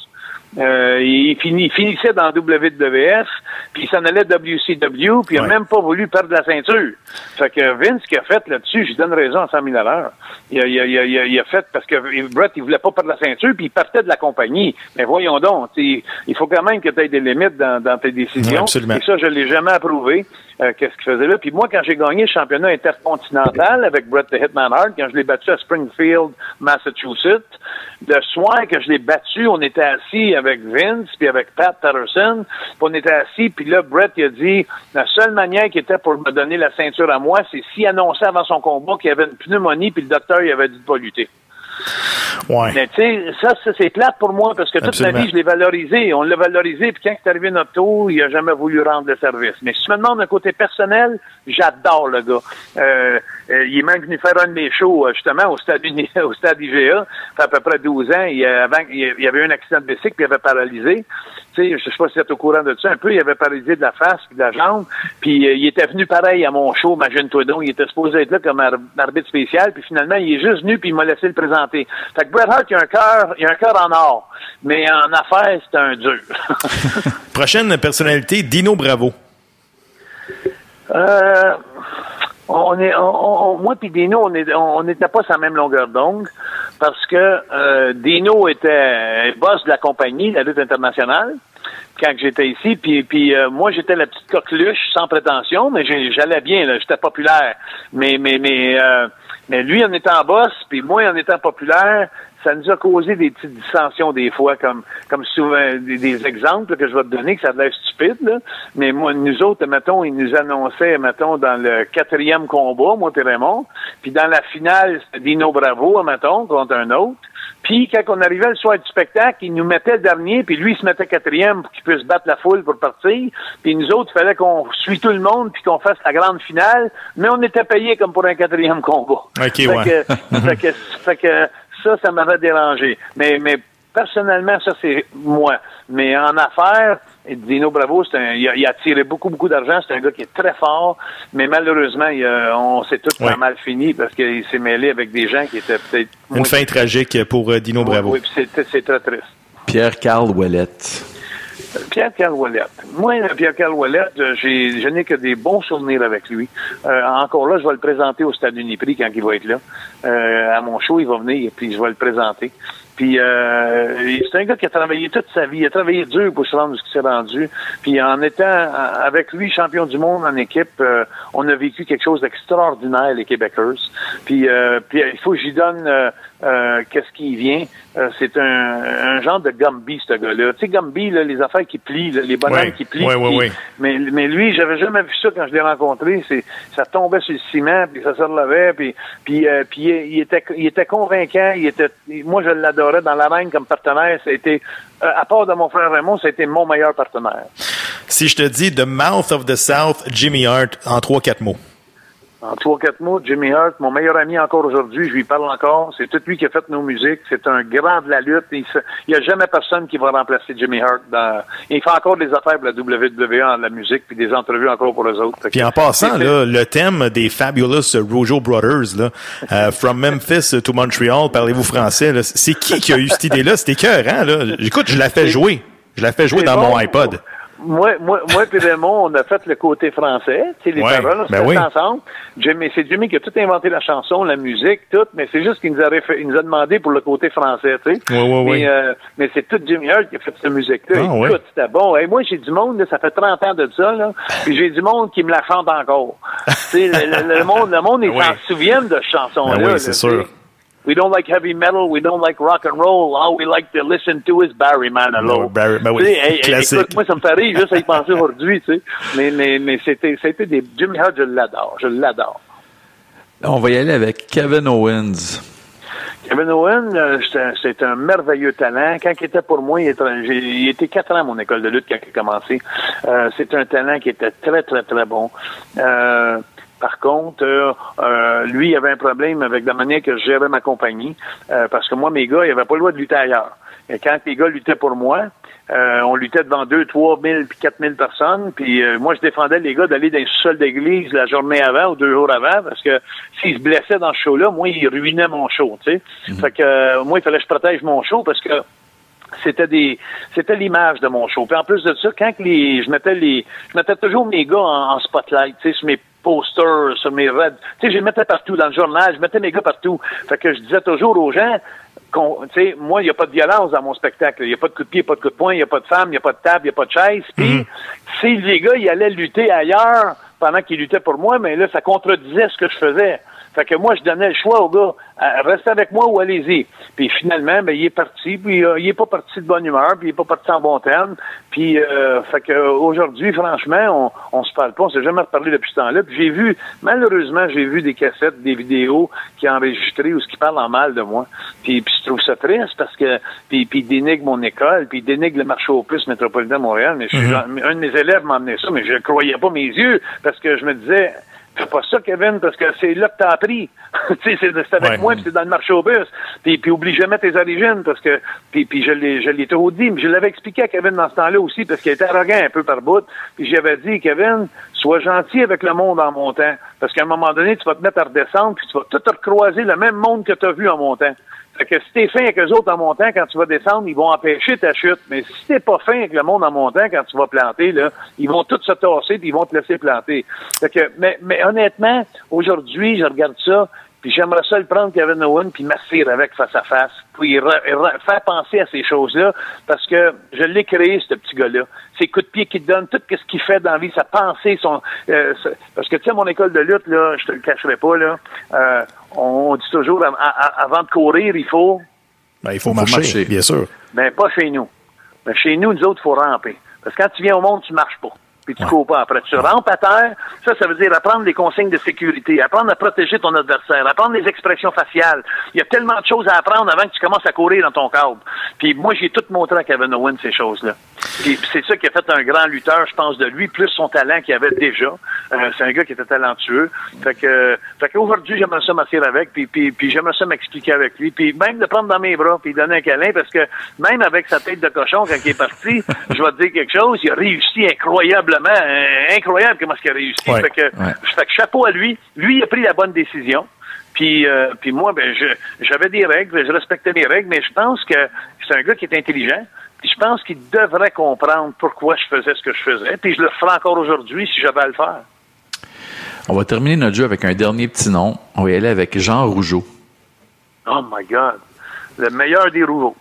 Euh, il, finit, il finissait dans WWF, puis il s'en allait WCW, puis il a même pas voulu perdre la ceinture. Fait que Vince, qui a fait là-dessus, je donne raison à 100 000 à l'heure. Il a, il, il, a, fait parce que Brett, il voulait pas perdre la ceinture, puis il partait de la compagnie. Mais voyons donc, il faut quand même que tu aies des limites dans, dans tes décisions. Absolument. Et ça, je l'ai jamais approuvé. Euh, Qu'est-ce qu'il faisait là? Puis moi, quand j'ai gagné le championnat intercontinental avec Brett the Hitman Hart, quand je l'ai battu à Springfield, Massachusetts, le soir que je l'ai battu, on était assis avec Vince, puis avec Pat Patterson, puis on était assis, puis là, Brett il a dit, la seule manière qui était pour me donner la ceinture à moi, c'est s'il annonçait avant son combat qu'il y avait une pneumonie, puis le docteur il avait dit de pas lutter. Ouais. Mais tu sais, ça, ça, c'est plate pour moi parce que toute Absolument. ma vie, je l'ai valorisé. On l'a valorisé, puis quand c'est arrivé notre tour, il a jamais voulu rendre le service. Mais si tu me demandes d'un côté personnel, j'adore le gars. Euh, euh, il est même venu faire un de mes shows, euh, justement, au stade, Uni- au stade IGA. Ça fait à peu près 12 ans. Il, euh, avant, il il y avait eu un accident de bicycle, puis il avait paralysé. Tu sais, je sais pas si tu es au courant de ça. Un peu, il avait paralysé de la face puis de la jambe. Puis euh, il était venu pareil à mon show, imagine-toi donc. Il était supposé être là comme ar- arbitre spécial. Puis finalement, il est juste venu puis il m'a laissé le présenter. Fait que Bret Hart, il a un cœur, il a un cœur en or. Mais en affaires, c'est un dur. Prochaine personnalité, Dino Bravo. Euh, on est, on, moi puis Dino, on est- on n'était pas sur la même longueur d'onde parce que euh, Dino était boss de la compagnie, la lutte internationale, quand j'étais ici. Puis, euh, moi, j'étais la petite coqueluche sans prétention, mais j'allais bien, j'étais populaire. Mais, mais, mais, euh, mais lui, en étant boss, puis moi, en étant populaire, ça nous a causé des petites dissensions des fois, comme comme souvent des, des exemples que je vais te donner, que ça a l'air stupide, là. mais moi, nous autres, mettons, ils nous annonçaient, mettons, dans le quatrième combat, moi et Raymond, puis dans la finale, Dino Bravo, mettons, contre un autre. Puis quand on arrivait le soir du spectacle, il nous mettait le dernier, puis lui, il se mettait quatrième pour qu'il puisse battre la foule pour partir. Puis nous autres, il fallait qu'on suit tout le monde, puis qu'on fasse la grande finale, mais on était payés comme pour un quatrième combat. OK, Fait ouais. que- fait que, fait que ça, ça m'avait dérangé. Mais, mais personnellement, ça, c'est moi. Mais en affaires, Dino Bravo, c'est un, il, a, il a tiré beaucoup, beaucoup d'argent. C'est un gars qui est très fort. Mais malheureusement, il a- on s'est tous Ouais. pas mal fini parce qu'il s'est mêlé avec des gens qui étaient peut-être... Une fin tragique pour euh, Dino Bravo. Oui, puis c'est c'est très triste. Pierre-Carl Ouellette. Pierre-Carl Ouellette. Moi, Pierre-Carl Ouellette, euh, j'ai, je n'ai que des bons souvenirs avec lui. Euh, encore là, je vais le présenter au Stade Uniprix quand il va être là. Euh, à mon show, il va venir, puis je vais le présenter. Puis euh, c'est un gars qui a travaillé toute sa vie, il a travaillé dur pour se rendre ce qu'il s'est rendu. Puis en étant euh, avec lui champion du monde en équipe, euh, on a vécu quelque chose d'extraordinaire les Québécois. Puis, euh, puis il faut que j'y donne euh, qu'est-ce qui vient. c'est un, un, genre de Gumby ce gars-là. Tu sais Gumby les affaires qui plient, les bonhommes qui plient. Oui, oui, oui. Mais mais lui, j'avais jamais vu ça quand je l'ai rencontré. C'est ça tombait sur le ciment puis ça se relevait puis puis puis il, était il était convaincant. Il était moi je l'adorais dans la reine comme partenaire. C'était, euh, à part de mon frère Raymond, ça a été mon meilleur partenaire. Si je te dis The Mouth of the South, Jimmy Hart, en trois, quatre mots. En trois, quatre mots, Jimmy Hart, mon meilleur ami encore aujourd'hui, je lui parle encore. C'est tout lui qui a fait nos musiques. C'est un grand de la lutte. Il n'y a jamais personne qui va remplacer Jimmy Hart. Dans... Il fait encore des affaires pour la WWE en la musique, puis des entrevues encore pour les autres. Puis en passant, là, le thème des Fabulous Rojo Brothers, là, euh, From Memphis to Montreal, parlez-vous français, c'est qui qui a eu cette idée-là? C'était cœur, hein? Là? Écoute, je la fais jouer. Je la fais jouer dans mon iPod moi, moi, moi et Raymond, on a fait le côté français, tu sais, les paroles, on ben oui. ensemble. Jimmy, c'est Jimmy qui a tout inventé la chanson, la musique, tout, mais c'est juste qu'il nous a il nous a demandé pour le côté français, tu sais. Oui, oui, mais, euh, mais c'est tout Jimmy Hart qui a fait cette musique-là. Ah, Écoute, c'était bon. Et moi, j'ai du monde, là, ça fait 30 ans de ça, là, puis j'ai du monde qui me la chante encore. le, le, monde, le monde, ils Ben s'en souviennent de cette chanson-là. Ben oui, c'est sûr. We don't like heavy metal. We don't like rock and roll. All we like to listen to is Barry Manilow. Oh, Barry- ben oui, classique. écoute, moi, ça me fait rire juste à y penser aujourd'hui, tu sais. Mais, mais, mais c'était, c'était des, Jimmy Hart, je l'adore. Je l'adore. On va y aller avec Kevin Owens. Kevin Owen, euh, c'est un- c'est un merveilleux talent. Quand il était pour moi, il était, j'ai- il était quatre ans à mon école de lutte quand il a commencé. Euh, c'est un talent qui était très, très, très bon. Euh, par contre, euh, euh, lui, il avait un problème avec la manière que je gérais ma compagnie, euh, parce que moi, mes gars, ils n'avaient pas le droit de lutter ailleurs. Et quand les gars luttaient pour moi, euh, on luttait devant 2, 3 000 puis 4 000 personnes. Puis euh, moi, je défendais les gars d'aller dans un sol d'église la journée avant ou deux jours avant parce que s'ils se blessaient dans ce show-là, moi, ils ruinaient mon show, tu sais. Fait que euh, moi, il fallait que je protège mon show parce que c'était des c'était l'image de mon show. Puis en plus de ça, quand les je mettais les je mettais toujours mes gars en, en spotlight, tu sais, sur mes posters, sur mes reds. Tu sais, je les mettais partout dans le journal, je mettais mes gars partout. Fait que je disais toujours aux gens qu'on- tu sais, moi, il n'y a pas de violence dans mon spectacle. Il n'y a pas de coup de pied, pas de coup de poing, il n'y a pas de femme, il n'y a pas de table, il n'y a pas de chaise. Puis, si les gars, ils allaient lutter ailleurs pendant qu'ils luttaient pour moi, mais là, ça contredisait ce que je faisais. Fait que moi, je donnais le choix au gars, restez avec moi ou allez-y. Puis finalement, ben, il est parti, puis euh, il est pas parti de bonne humeur, puis il est pas parti en bon terme. Puis, euh, fait que aujourd'hui, franchement, on, on se parle pas, on s'est jamais reparlé depuis ce temps-là. Puis j'ai vu, malheureusement, j'ai vu des cassettes, des vidéos qui ont enregistré ou ce qui parlent en mal de moi. Puis, puis je trouve ça triste parce que, puis, puis il dénigre mon école, puis il dénigre le marché aux puces métropolitain de Montréal. Mais je suis- un de mes élèves m'a amené ça, mais je ne croyais pas mes yeux parce que je me disais, Fais pas ça, Kevin, parce que c'est là que t'as appris. tu sais, c'est avec Ouais. moi, puis c'est dans le marché au bus. Puis, puis oublie jamais tes origines, parce que puis, puis je l'ai je l'ai trop dit, mais je l'avais expliqué à Kevin dans ce temps-là aussi, parce qu'il était arrogant un peu par bout. Puis j'avais dit, Kevin, sois gentil avec le monde en montant, parce qu'à un moment donné, tu vas te mettre à redescendre, puis tu vas tout recroiser le même monde que tu as vu en montant. Fait que si t'es fin avec eux autres en montant, quand tu vas descendre, ils vont empêcher ta chute. Mais si t'es pas fin avec le monde en montant, quand tu vas planter, là, ils vont tous se tasser puis ils vont te laisser planter. Fait que, mais, mais honnêtement, aujourd'hui, je regarde ça, puis j'aimerais ça le prendre Kevin Owen puis m'asseoir avec face à face, puis re- re- faire penser à ces choses-là, parce que je l'ai créé, ce petit gars-là. Ses coups de pied qu'il donne, tout ce qu'il fait dans la vie, sa pensée, son... euh, parce que, tu sais, à mon école de lutte, là, je te le cacherai pas, là, euh, on dit toujours, à- à- avant de courir, il faut... Ben, il faut, Faut marcher, marcher. bien sûr. Ben, pas chez nous. Ben, chez nous, nous autres, il faut ramper. Parce que quand tu viens au monde, tu marches pas. Puis tu cours pas après. Tu rampes à terre, ça, ça veut dire apprendre les consignes de sécurité, apprendre à protéger ton adversaire, apprendre les expressions faciales. Il y a tellement de choses à apprendre avant que tu commences à courir dans ton cadre. Puis moi, j'ai tout montré à Kevin Owen, ces choses-là. Puis c'est ça qui a fait un grand lutteur, je pense, de lui, plus son talent qu'il avait déjà. Euh, c'est un gars qui était talentueux. Fait que, fait qu'aujourd'hui, j'aimerais ça m'asseoir avec, puis, puis, puis j'aimerais ça m'expliquer avec lui, puis même de prendre dans mes bras, puis donner un câlin, parce que même avec sa tête de cochon, quand il est parti, je vais te dire quelque chose, il a réussi euh, incroyable comment est-ce qu'il a réussi. Ouais. Fait que, Ouais. fait que chapeau à lui. Lui, il a pris la bonne décision. Puis, euh, puis moi, ben, je, j'avais des règles, je respectais mes règles, mais je pense que c'est un gars qui est intelligent, Puis je pense qu'il devrait comprendre pourquoi je faisais ce que je faisais. Puis je le ferai encore aujourd'hui si j'avais à le faire. On va terminer notre jeu avec un dernier petit nom. On va y aller avec Jean Rougeau. Oh my God. Le meilleur des Rougeaux.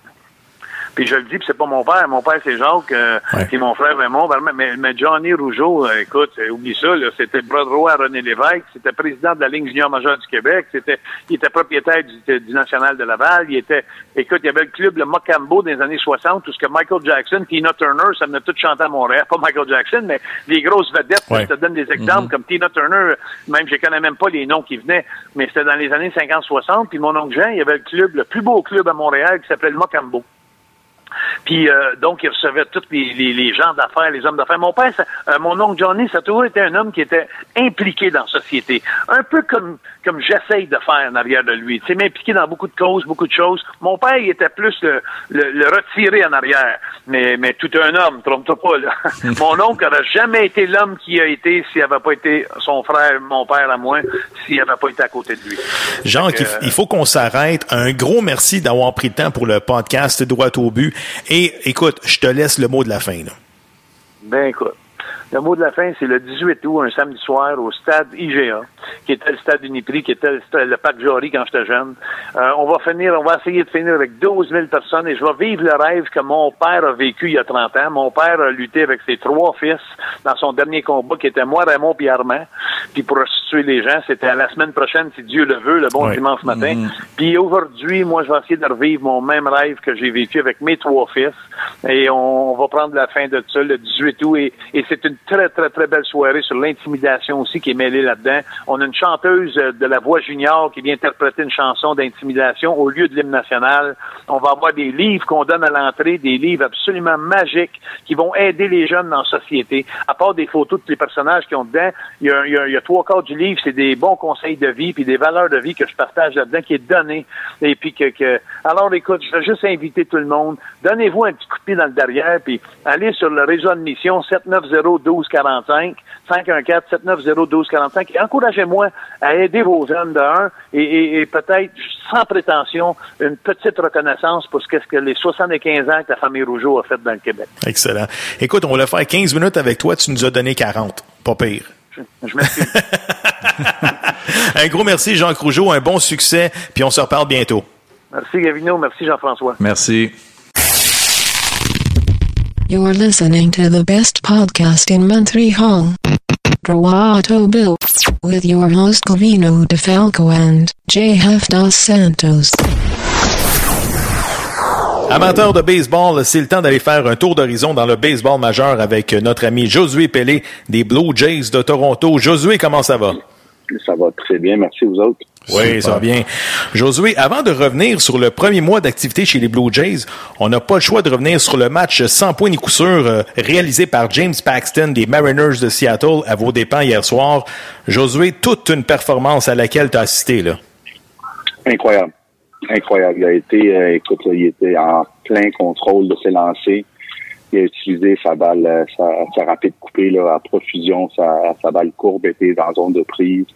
Puis je le dis, puis c'est pas mon père. Mon père, c'est Jacques, euh, puis mon frère Raymond. Mais, mais Johnny Rougeau, euh, écoute, euh, oublie ça, là, c'était bras droit à René Lévesque, c'était président de la ligne junior majeure du Québec, c'était, il était propriétaire du, du, National de Laval, il était, écoute, il y avait le club, le Mocambo, les années 60, tout ce que Michael Jackson, Tina Turner, ça venait tout chanter à Montréal. Pas Michael Jackson, mais les grosses vedettes, je te donne des exemples, mm-hmm. comme Tina Turner, même, je connais même pas les noms qui venaient, mais c'était dans les années 50-60, puis mon oncle Jean, il y avait le club, le plus beau club à Montréal, qui s'appelait le Mocambo. Puis euh, donc, il recevait tous les, gens d'affaires, les hommes d'affaires. Mon père, euh, mon oncle Johnny, ça a toujours été un homme qui était impliqué dans la société. Un peu comme comme j'essaye de faire en arrière de lui. Tu sais, m'impliquer dans beaucoup de causes, beaucoup de choses. Mon père, il était plus le, le, retiré en arrière. Mais, mais tout un homme, trompe-toi pas, là. mon oncle n'aurait jamais été l'homme qui a été s'il n'avait pas été son frère, mon père à moi, s'il n'avait pas été à côté de lui. Jean, il faut qu'on s'arrête. Un gros merci d'avoir pris le temps pour le podcast Droit au but. Et écoute, je te laisse le mot de la fin. Là. Ben écoute, le mot de la fin, c'est le 18 août, un samedi soir, au stade IGA, qui était le stade Uniprix, qui était le, parc Jory quand j'étais jeune. Euh, on va finir, on va essayer de finir avec 12 000 personnes et je vais vivre le rêve que mon père a vécu il y a 30 ans. Mon père a lutté avec ses trois fils dans son dernier combat, qui était moi, Raymond et Armand. Puis pour restituer les gens, c'était la semaine prochaine, si Dieu le veut, le bon dimanche matin. Mm-hmm. Puis aujourd'hui, moi, je vais essayer de revivre mon même rêve que j'ai vécu avec mes trois fils. Et on, va prendre la fin de ça le 18 août. Et, et c'est une très, très, très belle soirée sur l'intimidation aussi qui est mêlée là-dedans. On a une chanteuse euh, de la voix junior qui vient interpréter une chanson d'intimidation au lieu de l'hymne national. On va avoir des livres qu'on donne à l'entrée, des livres absolument magiques qui vont aider les jeunes dans la société. À part des photos de tous les personnages qui ont dedans, il y a, trois quarts du livre, c'est des bons conseils de vie puis des valeurs de vie que je partage là-dedans qui est donné. Et puis que, que... alors écoute, je vais juste inviter tout le monde. Donnez-vous un petit coup de pied dans le derrière puis allez sur le réseau de mission 790 1245 514 790 1245 et encouragez-moi à aider vos jeunes de un et, et, peut-être sans prétention une petite reconnaissance pour ce que les 75 ans que la famille Rougeau a fait dans le Québec. Excellent. Écoute, on va le faire 15 minutes avec toi, tu nous as donné 40. Pas pire. Je, m'excuse. un gros merci, Jean Rougeau. Un bon succès. Puis on se reparle bientôt. Merci, Gavino. Merci, Jean-François. Merci. You're listening to the best podcast in Montreal. Bill. With your host Gavino DeFalco and J.F. Dos Santos. Amateurs de baseball, c'est le temps d'aller faire un tour d'horizon dans le baseball majeur avec notre ami Josué Pelé des Blue Jays de Toronto. Josué, comment ça va? Ça va très bien, merci vous autres. Oui, ça va bien. Josué, avant de revenir sur le premier mois d'activité chez les Blue Jays, on n'a pas le choix de revenir sur le match sans point ni coup sûr euh, réalisé par James Paxton des Mariners de Seattle à vos dépens hier soir. Josué, toute une performance à laquelle tu as assisté, là. Incroyable incroyable. Il a été, euh, écoute, il était en plein contrôle de ses lancers. Il a utilisé sa balle, euh, sa, rapide coupée là, à profusion. Sa, sa balle courbe était en zone de prise.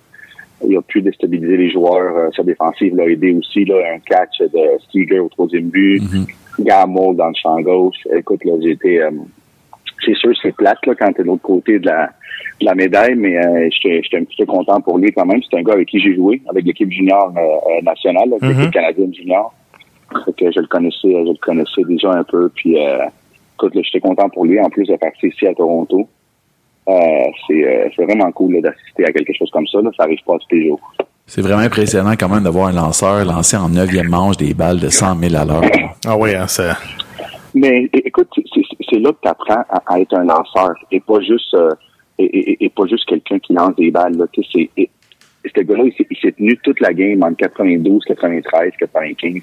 Il a pu déstabiliser les joueurs. Euh, sa défensive l'a aidé aussi. Là, un catch de Steger au troisième but. Mm dans le champ gauche. Écoute, là, j'ai été... c'est sûr, c'est plate là, quand t'es de l'autre côté de la, la médaille, mais euh, j'étais un petit peu content pour lui quand même. C'est un gars avec qui j'ai joué, avec l'équipe junior euh, euh, nationale, l'équipe mm-hmm. canadienne junior. que je le connaissais, je le connaissais déjà un peu. Puis euh, écoute, j'étais content pour lui, en plus de partir ici à Toronto. C'est vraiment cool d'assister à quelque chose comme ça. Là. Ça arrive pas tous les jours. C'est vraiment impressionnant quand même de voir un lanceur lancer en neuvième manche des balles de 100 000 à l'heure. Ah oui, hein, ça... Mais écoute, c'est là que tu apprends à, être un lanceur et pas juste et, pas juste quelqu'un qui lance des balles. Là. C'est, ce gars-là, il s'est, tenu toute la game en 92, 93, 95.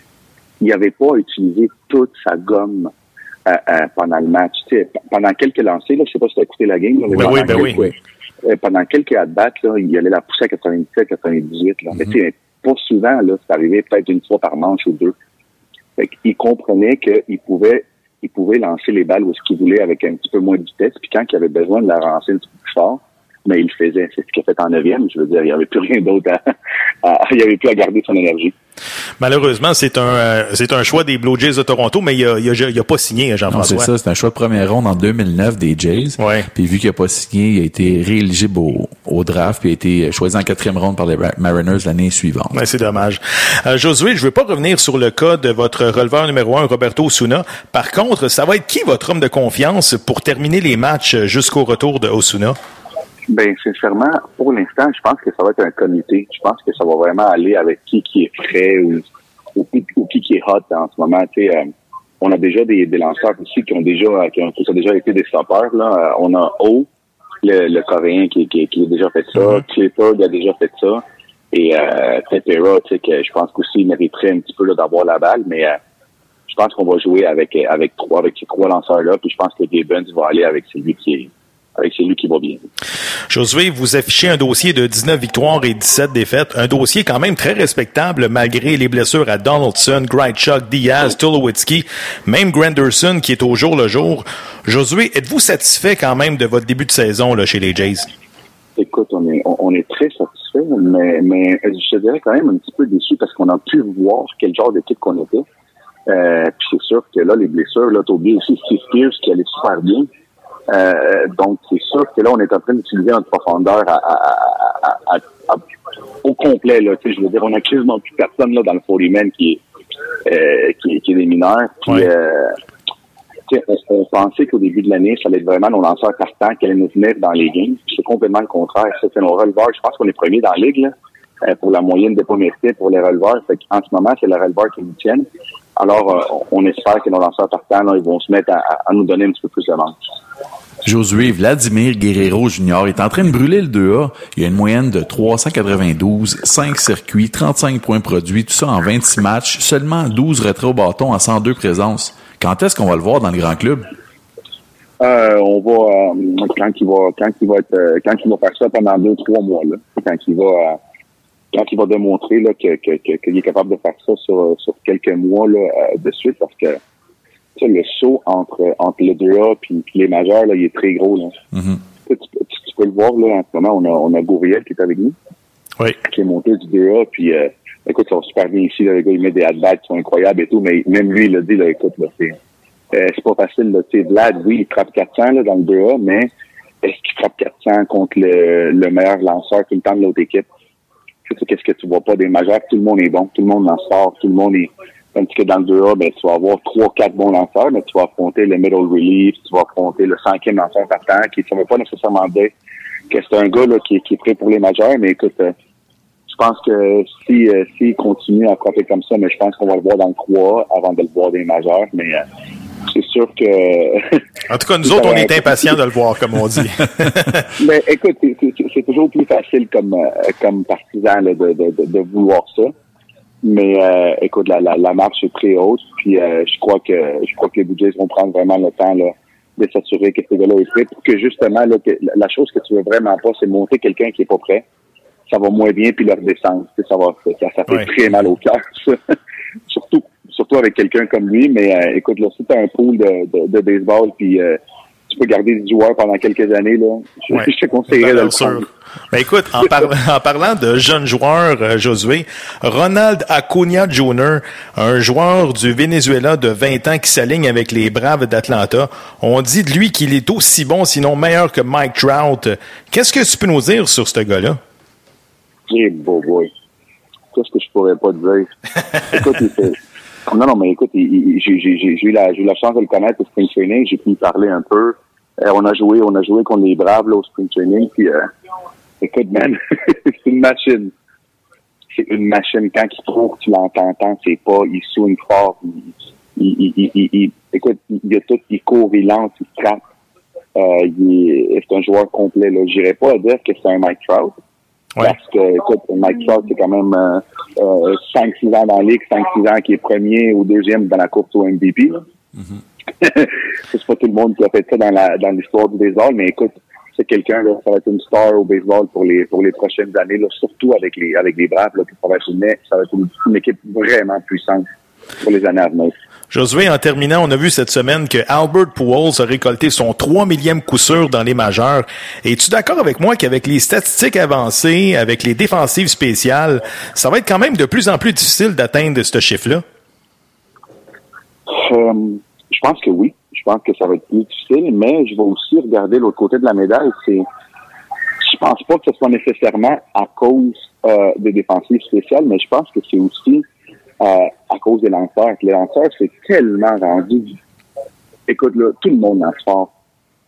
Il n'avait pas utilisé toute sa gomme euh, euh, pendant le match. pendant quelques lancers, là, je sais pas si tu as écouté la game. oui, oui, ben oui. Euh, pendant quelques at-bats, là, il allait la pousser à 97, 98. Là. Mais mm-hmm. pas souvent, là, c'est arrivé peut-être une fois par manche ou deux. il comprenait qu'il pouvait il pouvait lancer les balles où ce qu'il voulait avec un petit peu moins de vitesse. Puis quand il avait besoin de la lancer un petit peu plus fort, mais il le faisait. C'est ce qu'il a fait en neuvième. Je veux dire, il n'y avait plus rien d'autre à, il n'y avait plus à garder son énergie. Malheureusement, c'est un, euh, c'est un choix des Blue Jays de Toronto, mais il a, il a, il a pas signé, Non, c'est Jean-François. ça, c'est un choix de première ronde en 2009 des Jays. Puis vu qu'il n'a pas signé, il a été rééligible au, au draft, puis il a été choisi en quatrième ronde par les Mariners l'année suivante. Ouais, c'est dommage. Euh, Josué, je veux pas revenir sur le cas de votre releveur numéro un, Roberto Osuna. Par contre, ça va être qui votre homme de confiance pour terminer les matchs jusqu'au retour de Osuna? Ben, sincèrement, pour l'instant, je pense que ça va être un comité. Je pense que ça va vraiment aller avec qui qui est frais ou, ou, qui- ou qui qui est hot en ce moment. Tu sais, euh, on a déjà des, des lanceurs ici qui ont déjà qui ont, qui ont déjà été des stoppeurs. Là. Euh, On a O, le, le Coréen qui, qui, qui a déjà fait ça. Clifford a déjà fait ça. Et euh, Tepera, tu sais, que je pense qu'aussi il mériterait un petit peu là, d'avoir la balle, mais euh, je pense qu'on va jouer avec avec trois avec ces trois lanceurs-là. Puis je pense que Gibbons va aller avec celui qui est avec celui qui va bien. Josué, vous affichez un dossier de 19 victoires et 17 défaites. Un dossier quand même très respectable malgré les blessures à Donaldson, Grichuk, Diaz, Tulowitzki, même Granderson qui est au jour le jour. Josué, êtes-vous satisfait quand même de votre début de saison là, chez les Jays? Écoute, on est, on, est très satisfait, mais, mais je dirais quand même un petit peu déçu parce qu'on a pu voir quel genre d'équipe qu'on était. Euh, puis c'est sûr que là, les blessures, là, t'as oublié aussi Steve Pierce qui allait super bien. Euh, donc, c'est sûr que là, on est en train d'utiliser notre profondeur à, à- à- au complet. Là, je veux dire, on a quasiment plus personne là, dans le 40 man qui est, euh, qui, est- qui est des mineurs. Puis, euh, on, on pensait qu'au début de l'année, ça allait être vraiment nos lanceurs partants qui allaient nous tenir dans les games. C'est complètement le contraire. Ça, C'est nos releveurs. Je pense qu'on est premier dans la ligue là, pour la moyenne de pas mérité pour les releveurs. Fait en ce moment, c'est les releveurs qui nous tiennent. Alors, euh, on espère que nos lanceurs partants, là, ils vont se mettre à, à- à nous donner un petit peu plus de manche. Josué Vladimir Guerrero Jr. est en train de brûler le 2A. Il a une moyenne de 392, 5 circuits, 35 points produits, tout ça en 26 matchs, seulement 12 retraits au bâton en 102 présences. Quand est-ce qu'on va le voir dans le grand club? Euh, on va euh, quand il va quand il va être euh, quand il va faire ça pendant deux trois mois là quand il va euh, quand il va démontrer là que que- que- qu'il est capable de faire ça sur sur quelques mois là euh, de suite parce que tu sais, le saut entre entre le 2A puis, puis les majeurs là il est très gros là tu, sais, tu peux- tu- tu peux le voir là en ce moment on a on a Gouriel qui est avec nous oui. qui est monté du 2A puis euh, écoute ça va super bien ici là, le gars il met des at-bats qui sont incroyables et tout mais même lui il a dit là écoute là c'est euh, c'est pas facile. Là. Tu sais, Vlad, oui, il frappe 400 là, dans le 2A, mais est-ce qu'il frappe 400 contre le, le meilleur lanceur tout le temps de l'autre équipe? Qu'est-ce que tu vois pas des majeurs? Tout le monde est bon, tout le monde en sort, tout le monde est... Tandis que dans le 2A, ben, tu vas avoir trois, quatre bons lanceurs, mais tu vas affronter le middle relief, tu vas affronter le cinquième lanceur partant, qui ne veut pas nécessairement dire que c'est un gars là, qui, qui est prêt pour les majeurs, mais écoute, euh, je pense que si euh, s'il continue à frapper comme ça, mais je pense qu'on va le voir dans le 3 avant de le voir des majeurs, mais euh, c'est sûr que... En tout cas, nous autres, on est impatients de le voir, comme on dit. Mais écoute, c'est- toujours plus facile comme euh, comme partisan là, de, de, de, vouloir ça. Mais euh, écoute, la, la, la marche est très haute. Puis euh, je crois que je crois que les budgets vont prendre vraiment le temps là, de s'assurer que ces gars-là est prêt pour que justement là, que la- chose que tu veux vraiment pas, c'est monter quelqu'un qui est pas prêt. Ça va moins bien puis leur descendre. Ça va ça, ça fait Ouais. très mal au cœur. surtout surtout avec quelqu'un comme lui. Mais euh, écoute, là, si tu un pool de, de, de baseball puis euh, tu peux garder du joueur pendant quelques années, là, je, Ouais. je te conseillerais de le sûr. prendre. Ben écoute, en, par- en parlant de jeunes joueurs, euh, Josué, Ronald Acuna Jr., un joueur du Venezuela de 20 ans qui s'aligne avec les Braves d'Atlanta, on dit de lui qu'il est aussi bon, sinon meilleur que Mike Trout. Qu'est-ce que tu peux nous dire sur ce gars-là? Eh, beau boy. Qu'est-ce que je pourrais pas te dire? écoute, il fait... Non, non, mais écoute, j'ai eu la, chance de le connaître au spring training. J'ai pu lui parler un peu. Euh, on a joué, on a joué contre les Braves là, au spring training. Puis, euh, écoute, man, c'est une machine. C'est une machine. Quand il trouve, tu l'entends, c'est pas, il swing fort. Il, il, il, il- écoute, il, a tout, il court, il lance, il frappe. Euh, un joueur complet. Là. J'irais pas à dire que c'est un Mike Trout. Parce que, écoute, Mike Trout, c'est quand même euh, euh, 5-6 ans dans la ligue, 5-6 ans qui est premier ou deuxième dans la course au MVP. Là. c'est pas tout le monde qui a fait ça dans la dans l'histoire du baseball, mais écoute, c'est quelqu'un, là, ça va être une star au baseball pour les pour les prochaines années, là, surtout avec les avec les Braves, là, puis ça va être une, ça va être une, une équipe vraiment puissante pour les années à venir. Josué, en terminant, on a vu cette semaine que Albert Pujols a récolté son 3 millième coup sûr dans les majeurs. Es-tu d'accord avec moi qu'avec les statistiques avancées, avec les défensives spéciales, ça va être quand même de plus en plus difficile d'atteindre ce chiffre-là? Euh, je pense que oui. Je pense que ça va être plus difficile, mais je vais aussi regarder l'autre côté de la médaille. C'est, je pense pas que ce soit nécessairement à cause euh, des défensives spéciales, mais je pense que c'est aussi euh, à cause des lanceurs. Les lanceurs, c'est tellement rendu. Écoute, là, tout le monde lance fort.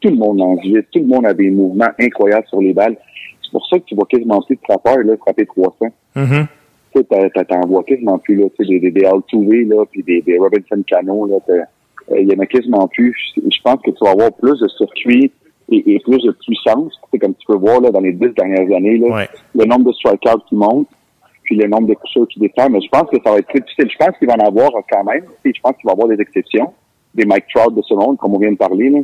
Tout le monde lance vite. Tout le monde a des mouvements incroyables sur les balles. C'est pour ça que tu vois quasiment plus de frappeurs, là, frapper 300. Mm-hmm. Tu sais, t'en vois quasiment plus, là, tu sais, des, des, des Altuve, là, puis des, des Robinson Cano, là, euh, il y en a quasiment plus. Je pense que tu vas avoir plus de circuits et, et plus de puissance. C'est comme tu peux voir, là, dans les dix dernières années, là, Ouais. le nombre de strikeouts qui monte, puis le nombre de coups qui défend. Mais je pense que ça va être très difficile. Je pense qu'il va en avoir quand même. Je pense qu'il va y avoir des exceptions, des Mike Trout de ce monde, comme on vient de parler. Là.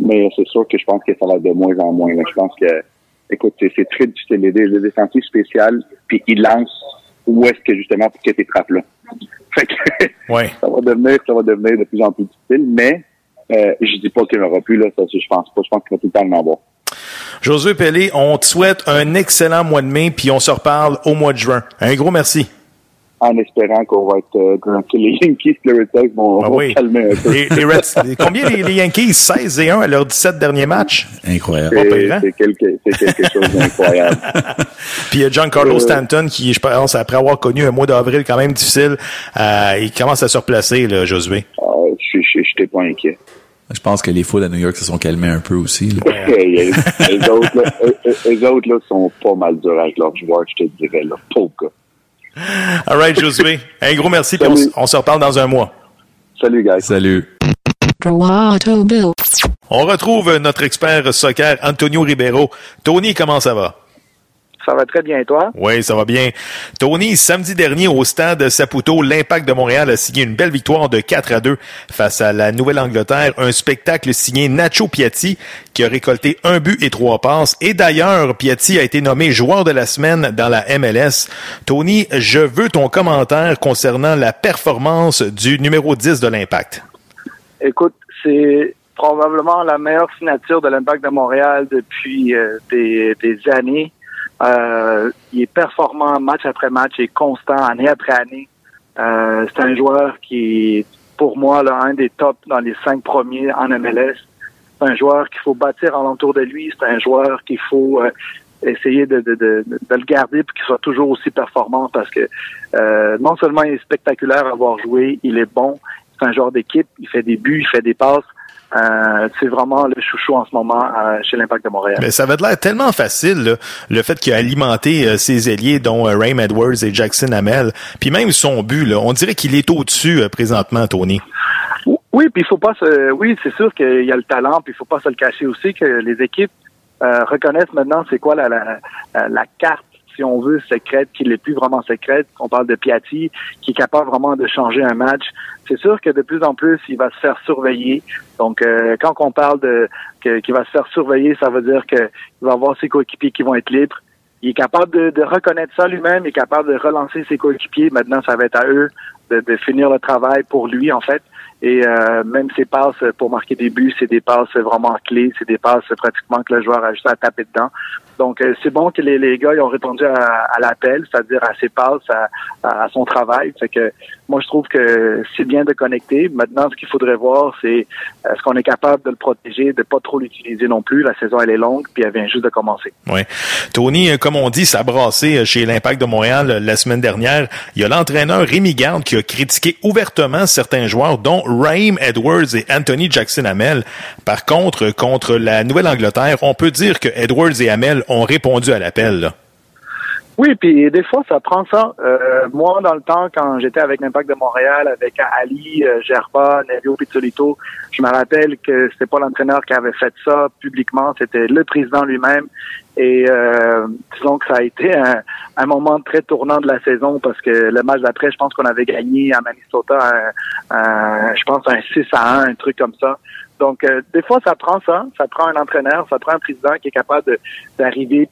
Mais c'est sûr que je pense que ça va être de moins en moins. Là. Je pense que, écoute, c'est très difficile. Les, les spéciales, puis ils lancent où est-ce que justement pour que tu frappes là. Fait que Ouais. ça va devenir, ça va devenir de plus en plus difficile. Mais euh, je dis pas qu'il n'y en aura plus là. Ça, je pense pas. Je pense qu'il va tout le temps en avoir. Josué Pelé, on te souhaite un excellent mois de mai, puis on se reparle au mois de juin. Un gros merci. En espérant qu'on va être euh, que les Yankees, les Red Sox vont, Ah vont oui. calmer un peu. Les, les combien les, les Yankees? 16 et 1 à leurs 17 derniers matchs? Incroyable. C'est hein? c'est quelque, c'est quelque chose d'incroyable. Puis il y a Giancarlo Euh, Stanton qui, je pense, après avoir connu un mois d'avril quand même difficile, euh, il commence à se replacer, là, Josué. Ah, Je je- pas inquiet. Je pense que les foules à New York se sont calmées un peu aussi. là. les, les autres, là, eux, autres là, sont pas mal durs avec leurs joueurs, je te dirais. Là. Pauvre gars. All right, Josué. Un gros merci, puis on, on se reparle dans un mois. Salut, guys. Salut. On retrouve notre expert soccer, Antonio Ribeiro. Tony, comment ça va? Ça va très bien, toi? Oui, ça va bien. Tony, samedi dernier au stade Saputo, l'Impact de Montréal a signé une belle victoire de 4 à 2 face à la Nouvelle-Angleterre. Un spectacle signé Nacho Piatti qui a récolté un but et trois passes. Et d'ailleurs, Piatti a été nommé joueur de la semaine dans la MLS. Tony, je veux ton commentaire concernant la performance du numéro 10 de l'Impact. Écoute, c'est probablement la meilleure signature de l'Impact de Montréal depuis euh, des, des années. Euh, il est performant match après match, il est constant année après année. Euh, c'est un joueur qui est, pour moi, là, un des tops dans les cinq premiers en MLS. C'est un joueur qu'il faut bâtir alentour de lui. C'est un joueur qu'il faut euh, essayer de, de, de, de le garder pour qu'il soit toujours aussi performant parce que euh, non seulement il est spectaculaire à avoir joué, il est bon. C'est un joueur d'équipe, il fait des buts, il fait des passes. Euh, c'est vraiment le chouchou en ce moment euh, chez l'Impact de Montréal. Mais ça avait l'air tellement facile, là, le fait qu'il a alimenté euh, ses ailiers, dont Raym Edwards et Jackson Hamel. Puis même son but, là, on dirait qu'il est au-dessus présentement, Tony. Oui, puis il faut pas se. Oui, c'est sûr qu'il y a le talent, puis il faut pas se le cacher aussi que les équipes reconnaissent maintenant c'est quoi la, la, la carte, si on veut, secrète, qui n'est plus vraiment secrète. On parle de Piatti, qui est capable vraiment de changer un match. C'est sûr que de plus en plus, il va se faire surveiller. Donc, euh, quand on parle de qu'il va se faire surveiller, ça veut dire qu'il va avoir ses coéquipiers qui vont être libres. Il est capable de, reconnaître ça lui-même, il est capable de relancer ses coéquipiers. Maintenant, ça va être à eux de, de finir le travail pour lui, en fait. Et euh, même ses passes pour marquer des buts, c'est des passes vraiment clés, c'est des passes pratiquement que le joueur a juste à taper dedans. Donc euh, c'est bon que les, gars ils ont répondu à, l'appel, c'est-à-dire à ses passes, à, son travail. Fait que moi je trouve que c'est bien de connecter. Maintenant, ce qu'il faudrait voir, c'est est-ce qu'on est capable de le protéger, de pas trop l'utiliser non plus? La saison elle est longue, puis elle vient juste de commencer. Ouais. Tony, euh, comme on dit, ça a euh, chez l'Impact de Montréal la semaine dernière. Il y a l'entraîneur Rémi Garde qui a critiqué ouvertement certains joueurs, dont Raheem Edwards et Anthony Jackson Hamel. Par contre, contre la Nouvelle-Angleterre, on peut dire que Edwards et Hamel ont répondu à l'appel. Oui, puis des fois, ça prend ça. Euh, moi, dans le temps, quand j'étais avec l'Impact de Montréal, avec Ali, euh, Gerba, Nevio Pizzolito, je me rappelle que c'était pas l'entraîneur qui avait fait ça publiquement, c'était le président lui-même. Et euh, disons que ça a été un, moment très tournant de la saison parce que le match d'après, je pense qu'on avait gagné à Minnesota, je pense un 6 à 1, un truc comme ça. Donc, euh, des fois, ça prend ça. Ça prend un entraîneur, ça prend un président qui est capable d'arriver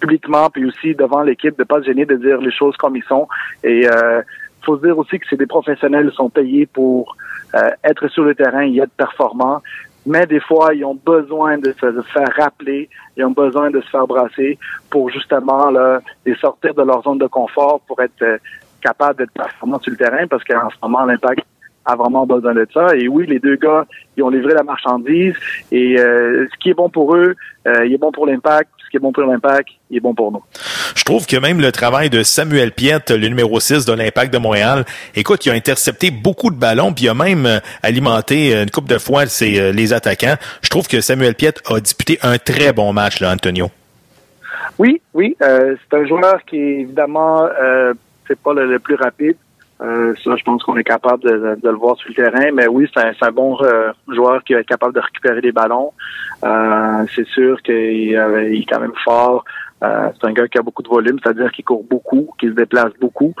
publiquement, puis aussi devant l'équipe, de pas se gêner de dire les choses comme ils sont. Et euh, faut se dire aussi que c'est des professionnels qui sont payés pour euh, être sur le terrain et être performants. Mais des fois, ils ont besoin de se faire rappeler, ils ont besoin de se faire brasser pour justement là, les sortir de leur zone de confort pour être euh, capable d'être performants sur le terrain parce qu'en ce moment, l'impact a vraiment besoin de ça. Et oui, les deux gars, ils ont livré la marchandise et euh, ce qui est bon pour eux, euh, il est bon pour l'impact. Ce qui est bon pour l'impact, il est bon pour nous. Je trouve que même le travail de Samuel Piette, le numéro 6 de l'impact de Montréal, écoute, il a intercepté beaucoup de ballons, puis il a même euh, alimenté une coupe de fois ses, les attaquants. Je trouve que Samuel Piette a disputé un très bon match, là, Antonio. Oui, oui. c'est un joueur qui, évidemment, c'est pas le, plus rapide. Euh, ça, je pense qu'on est capable de, le voir sur le terrain. Mais oui, c'est un, bon euh, joueur qui est capable de récupérer des ballons. Euh, c'est sûr qu'il est quand même fort. c'est un gars qui a beaucoup de volume, c'est-à-dire qu'il court beaucoup, qu'il se déplace beaucoup.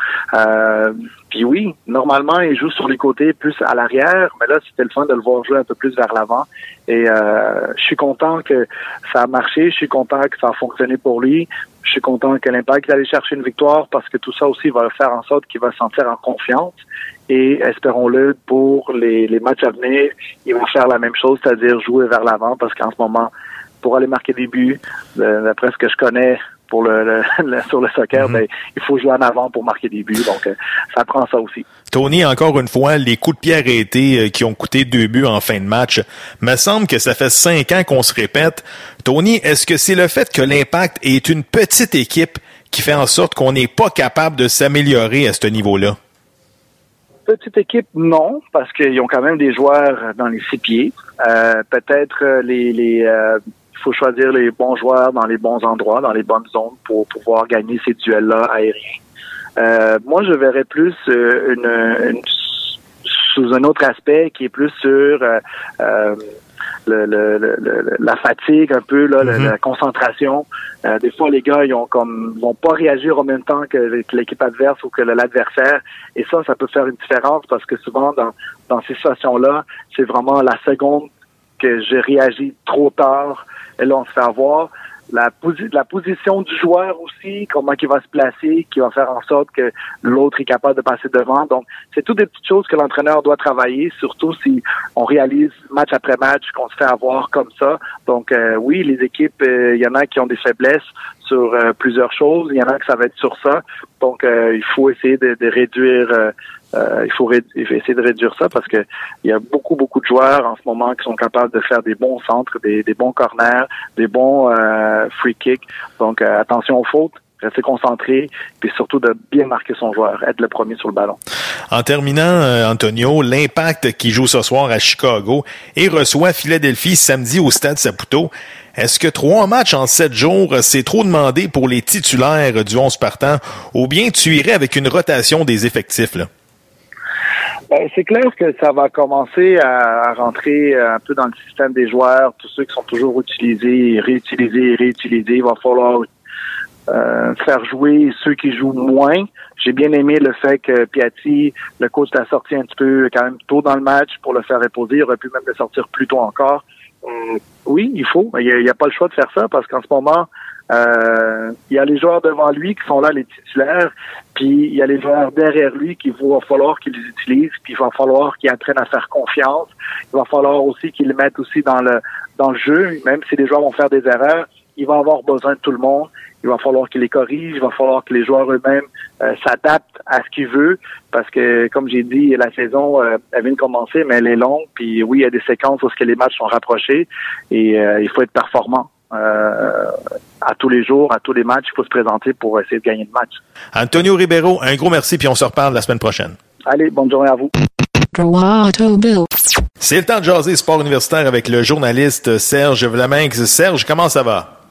puis oui, normalement, il joue sur les côtés, plus à l'arrière, mais là, c'était le fun de le voir jouer un peu plus vers l'avant. Et je suis content que ça a marché, je suis content que ça a fonctionné pour lui. Je suis content que l'Impact allé chercher une victoire parce que tout ça aussi va faire en sorte qu'il va se sentir en confiance. Et espérons-le pour les, les matchs à venir, il va faire la même chose, c'est-à-dire jouer vers l'avant parce qu'en ce moment, pour aller marquer des buts, euh, d'après ce que je connais, pour le, sur le soccer, ben, il faut jouer en avant pour marquer des buts. Donc, euh, ça prend ça aussi. Tony, encore une fois, les coups de pied arrêtés euh, qui ont coûté deux buts en fin de match, me semble que ça fait cinq ans qu'on se répète. Tony, est-ce que c'est le fait que l'Impact est une petite équipe qui fait en sorte qu'on n'est pas capable de s'améliorer à ce niveau-là? Petite équipe, non, parce qu'ils ont quand même des joueurs dans les six pieds. Euh, peut-être les, les il faut choisir les bons joueurs dans les bons endroits, dans les bonnes zones pour pouvoir gagner ces duels-là aériens. Euh, moi, je verrais plus euh, une, sous un autre aspect qui est plus sur euh, le, la fatigue un peu, là, mm-hmm. la, concentration. des fois, les gars, ils ont comme vont pas réagir en même temps que l'équipe adverse ou que l'adversaire. Et ça, ça peut faire une différence parce que souvent, dans, dans ces situations-là, c'est vraiment la seconde que j'ai réagi trop tard et là, on se fait avoir. La, la position du joueur aussi, comment il va se placer, qui va faire en sorte que l'autre est capable de passer devant. Donc, c'est toutes des petites choses que l'entraîneur doit travailler, surtout si on réalise match après match qu'on se fait avoir comme ça. Donc, euh, oui, les équipes, euh, il y en a qui ont des faiblesses sur euh, plusieurs choses. Il y en a qui ça va être sur ça. Donc, il faut essayer de, réduire euh, il essayer de réduire ça parce que il y a beaucoup, beaucoup de joueurs en ce moment qui sont capables de faire des bons centres, des, bons corners, des bons euh, free kicks. Donc, euh, attention aux fautes rester concentré, puis surtout de bien marquer son joueur, être le premier sur le ballon. En terminant, Antonio, l'impact qui joue ce soir à Chicago et reçoit Philadelphie samedi au Stade Saputo. Est-ce que trois matchs en sept jours, c'est trop demandé pour les titulaires du 11 partant, ou bien tu irais avec une rotation des effectifs? Ben, c'est clair que ça va commencer à, rentrer un peu dans le système des joueurs, tous ceux qui sont toujours utilisés, réutilisés, réutilisés. Il va falloir euh, faire jouer ceux qui jouent moins. J'ai bien aimé le fait que Piatti, le coach l'a sorti un petit peu quand même tôt dans le match pour le faire reposer. Il aurait pu même le sortir plus tôt encore. Euh, oui, il faut. Il n'y a, pas le choix de faire ça parce qu'en ce moment, euh, il y a les joueurs devant lui qui sont là, les titulaires, puis il y a les joueurs derrière lui qu'il va falloir qu'ils les utilisent, puis il va falloir qu'ils apprennent à faire confiance. Il va falloir aussi qu'ils le mettent aussi dans le dans le jeu, même si les joueurs vont faire des erreurs, il va avoir besoin de tout le monde. Il va falloir qu'il les corrige, il va falloir que les joueurs eux-mêmes euh, s'adaptent à ce qu'ils veulent, parce que comme j'ai dit, la saison euh, elle vient de commencer, mais elle est longue. Puis oui, il y a des séquences où ce que les matchs sont rapprochés et il faut être performant. Euh, à tous les jours, à tous les matchs, il faut se présenter pour essayer de gagner le match. Antonio Ribeiro, un gros merci, puis on se reparle la semaine prochaine. Allez, bonne journée à vous. C'est le temps de jaser sport universitaire avec le journaliste Serge Vlaminx. Serge, comment ça va?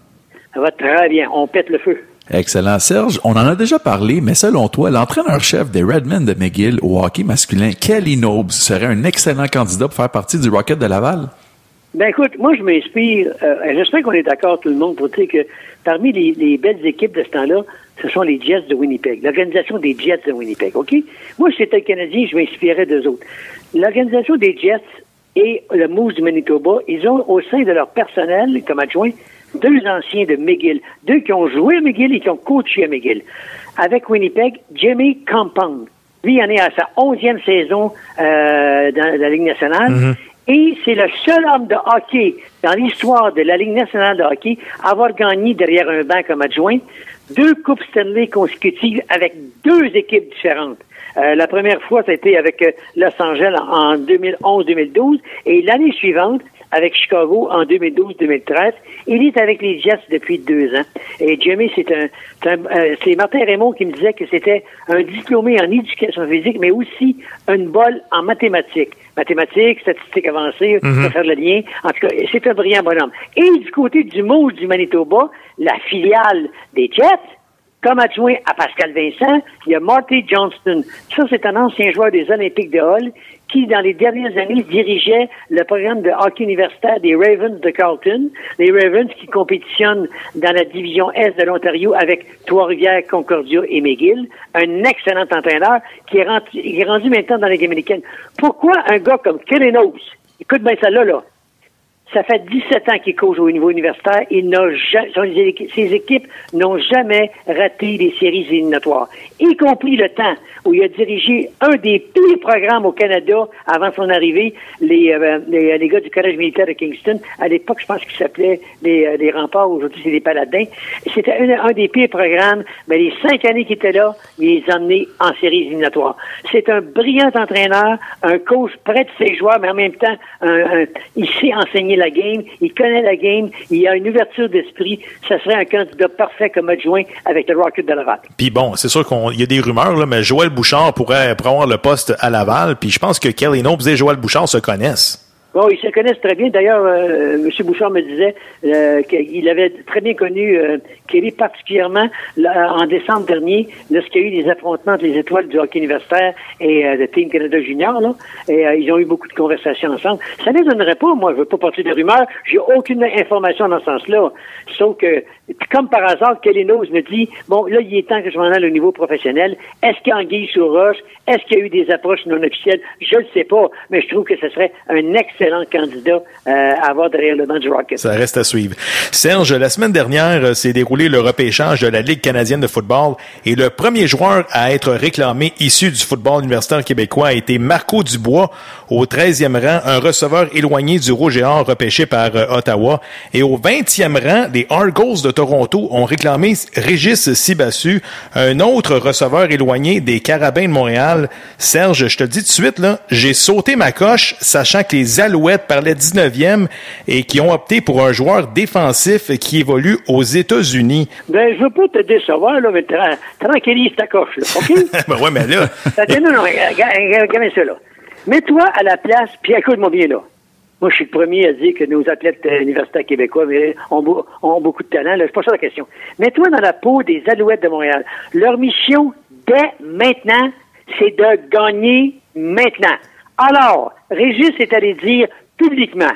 Ça va très bien. On pète le feu. Excellent. Serge, on en a déjà parlé, mais selon toi, l'entraîneur-chef des Redmen de McGill au hockey masculin, Kelly Nobes, serait un excellent candidat pour faire partie du Rocket de Laval? Ben écoute, moi je m'inspire, euh, j'espère qu'on est d'accord tout le monde pour dire que parmi les, belles équipes de ce temps-là, ce sont les Jets de Winnipeg, l'organisation des Jets de Winnipeg, OK? Moi, si j'étais Canadien, je m'inspirais d'eux autres. L'organisation des Jets et le Moose du Manitoba, ils ont au sein de leur personnel, comme adjoint, deux anciens de McGill, deux qui ont joué à McGill et qui ont coaché à McGill. Avec Winnipeg, Jimmy Compound, Lui, il en est à sa onzième saison euh, dans la Ligue nationale. Mhm. Et c'est le seul homme de hockey dans l'histoire de la Ligue nationale de hockey à avoir gagné derrière un banc comme adjoint deux Coupes Stanley consécutives avec deux équipes différentes. Euh, la première fois, ça a été avec euh, Los Angeles en 2011-2012 et l'année suivante, avec Chicago en 2012-2013. Il est avec les Jets depuis deux ans. Et Jimmy, c'est un, c'est euh, c'est Martin Raymond qui me disait que c'était un diplômé en éducation physique, mais aussi une bolle en mathématiques. Mathématiques, statistiques avancées, Mhm. pour faire le lien. En tout cas, c'est un brillant bonhomme. Et du côté du Moose du Manitoba, la filiale des Jets, comme adjoint à Pascal Vincent, il y a Marty Johnston. Ça, c'est un ancien joueur des Olympiques de Hull qui, dans les dernières années, dirigeait le programme de hockey universitaire des Ravens de Carlton. Les Ravens qui compétitionnent dans la division Est de l'Ontario avec Trois-Rivières, Concordia et McGill. Un excellent entraîneur qui est rendu, maintenant dans la Ligue. Pourquoi un gars comme Kellenos, écoute bien ça là, là, ça fait 17 ans qu'il coach au niveau universitaire. Il n'a ses équipes n'ont jamais raté les séries éliminatoires, y compris le temps où il a dirigé un des pires programmes au Canada avant son arrivée, les, euh, les, les gars du Collège militaire de Kingston. À l'époque, je pense qu'il s'appelait les, euh, les Remparts. Aujourd'hui, c'est les Paladins. C'était un, un des pires programmes. Mais les cinq années qu'il était là, il les a emmenés en séries éliminatoires. C'est un brillant entraîneur, un coach près de ses joueurs, mais en même temps, un- un- il sait enseigner la game, il connaît la game, il a une ouverture d'esprit. Ça serait un candidat parfait comme adjoint avec le Rocket de Laval. Puis bon, c'est sûr qu'il y a des rumeurs, mais Joël Bouchard pourrait prendre le poste à Laval. Puis je pense que Kelly Nobes et Joël Bouchard se connaissent. Bon, ils se connaissent très bien. D'ailleurs, euh, M. Bouchard me disait euh, qu'il avait très bien connu euh, Kelly, particulièrement là, en décembre dernier, lorsqu'il y a eu des affrontements entre les étoiles du hockey universitaire et euh, le Team Canada Junior. Là, et euh, ils ont eu beaucoup de conversations ensemble. Ça ne les donnerait pas, moi, je veux pas porter de rumeurs. J'ai aucune information dans ce sens-là. Sauf que, comme par hasard, Kelly Nose me dit, bon, là, il est temps que je m'en aille au niveau professionnel. Est-ce qu'il y a anguille sur roche? Est-ce qu'il y a eu des approches non officielles? Je ne sais pas, mais je trouve que ce serait un excellent candidat euh, à avoir derrière le du Rocket. Ça reste à suivre. Serge, la semaine dernière euh, s'est déroulé le repêchage de la Ligue canadienne de football et le premier joueur à être réclamé issu du football universitaire québécois a été Marco Dubois au 13e rang, un receveur éloigné du Rouge et Or repêché par euh, Ottawa. Et au 20e rang, les Argos de Toronto ont réclamé Régis Sibassu, un autre receveur éloigné des Carabins de Montréal. Serge, je te dis tout de suite, là, j'ai sauté ma coche, sachant que les Alouettes parlaient 19e et qui ont opté pour un joueur défensif qui évolue aux États-Unis. Ben, je veux pas te décevoir, là, mais tra- tranquillise ta coche, là, OK? ben ouais, mais là. Attends, non, non, regarde, regarde, regarde ça, là. Mets-toi à la place, puis écoute-moi bien, là. Moi, je suis le premier à dire que nos athlètes euh, universitaires québécois ont, beau- ont beaucoup de talent. C'est pas ça la question. Mets-toi dans la peau des Alouettes de Montréal. Leur mission, dès maintenant, c'est de gagner maintenant. Alors, Régis est allé dire publiquement,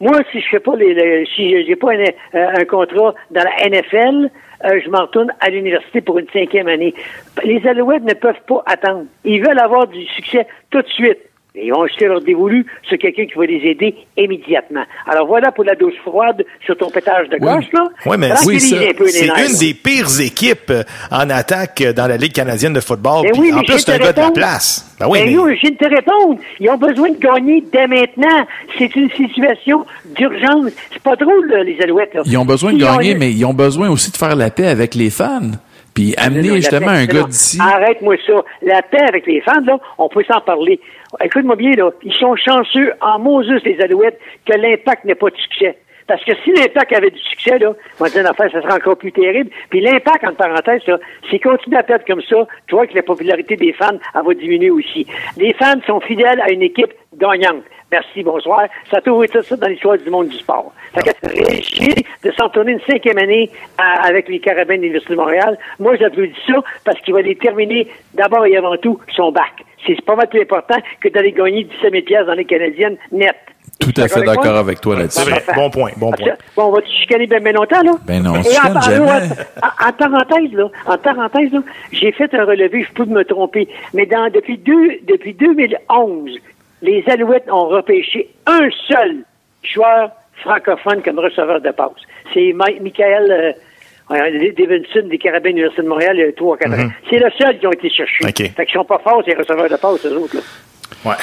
moi, si je fais pas les, si j'ai pas un, euh, un contrat dans la NFL, euh, je m'en retourne à l'université pour une cinquième année. Les Alouettes ne peuvent pas attendre. Ils veulent avoir du succès tout de suite. Et ils ont jeté leur dévolu sur quelqu'un qui va les aider immédiatement. Alors voilà pour la douche froide sur ton pétage de gauche, là. Oui, mais Tranquillise un peu les c'est une des pires équipes euh, en attaque euh, dans la Ligue canadienne de football. Ben oui, en mais plus, je c'est un gars de la place. Ben oui, Ben mais- yo, je viens de te répondre. Ils ont besoin de gagner dès maintenant. C'est une situation d'urgence. C'est pas drôle, là, les Alouettes. Là. Ils ont besoin de gagner, mais ils ont besoin aussi de faire la paix avec les fans. Puis non, amener justement paix, un gars d'ici. Arrête-moi ça. La paix avec les fans, là, on peut s'en parler. Écoute-moi bien, là. Ils sont chanceux en Moses, les Alouettes, que l'impact n'est pas de succès. Parce que si l'impact avait du succès, là, on va dire ça serait encore plus terrible. Puis l'impact, en parenthèse, là, s'il continue à perdre comme ça, tu vois que la popularité des fans, elle va diminuer aussi. Les fans sont fidèles à une équipe gagnante. Merci, bonsoir. Ça a toujours été ça dans l'histoire du monde du sport. Fait que réussir de s'en tourner une cinquième année à- avec les Carabins de l'Université de Montréal, moi, j'applaudis ça parce qu'il va déterminer d'abord et avant tout son bac. C'est pas mal plus important que d'aller gagner 17 000 piastres dans les Canadiennes net. Tout à fait d'accord avec toi là-dessus. Bon point, bon point. Bon, on va te chicaner bien, bien longtemps, là? Ben non, on se en, chicane par- jamais. en- en parenthèse, là, en parenthèse, là, j'ai fait un relevé, je peux me tromper, mais dans, depuis, deux, depuis 2011, les Alouettes ont repêché un seul joueur francophone comme receveur de passe. C'est Mi- Michael, euh, Ouais, Davidson des Carabins de l'Université de Montréal, il y a 3 4 Mhm. C'est le seul qui ont été cherchés. OK. Fait qu'ils sont pas forts, ces receveurs de passe, eux autres. Là. Ouais.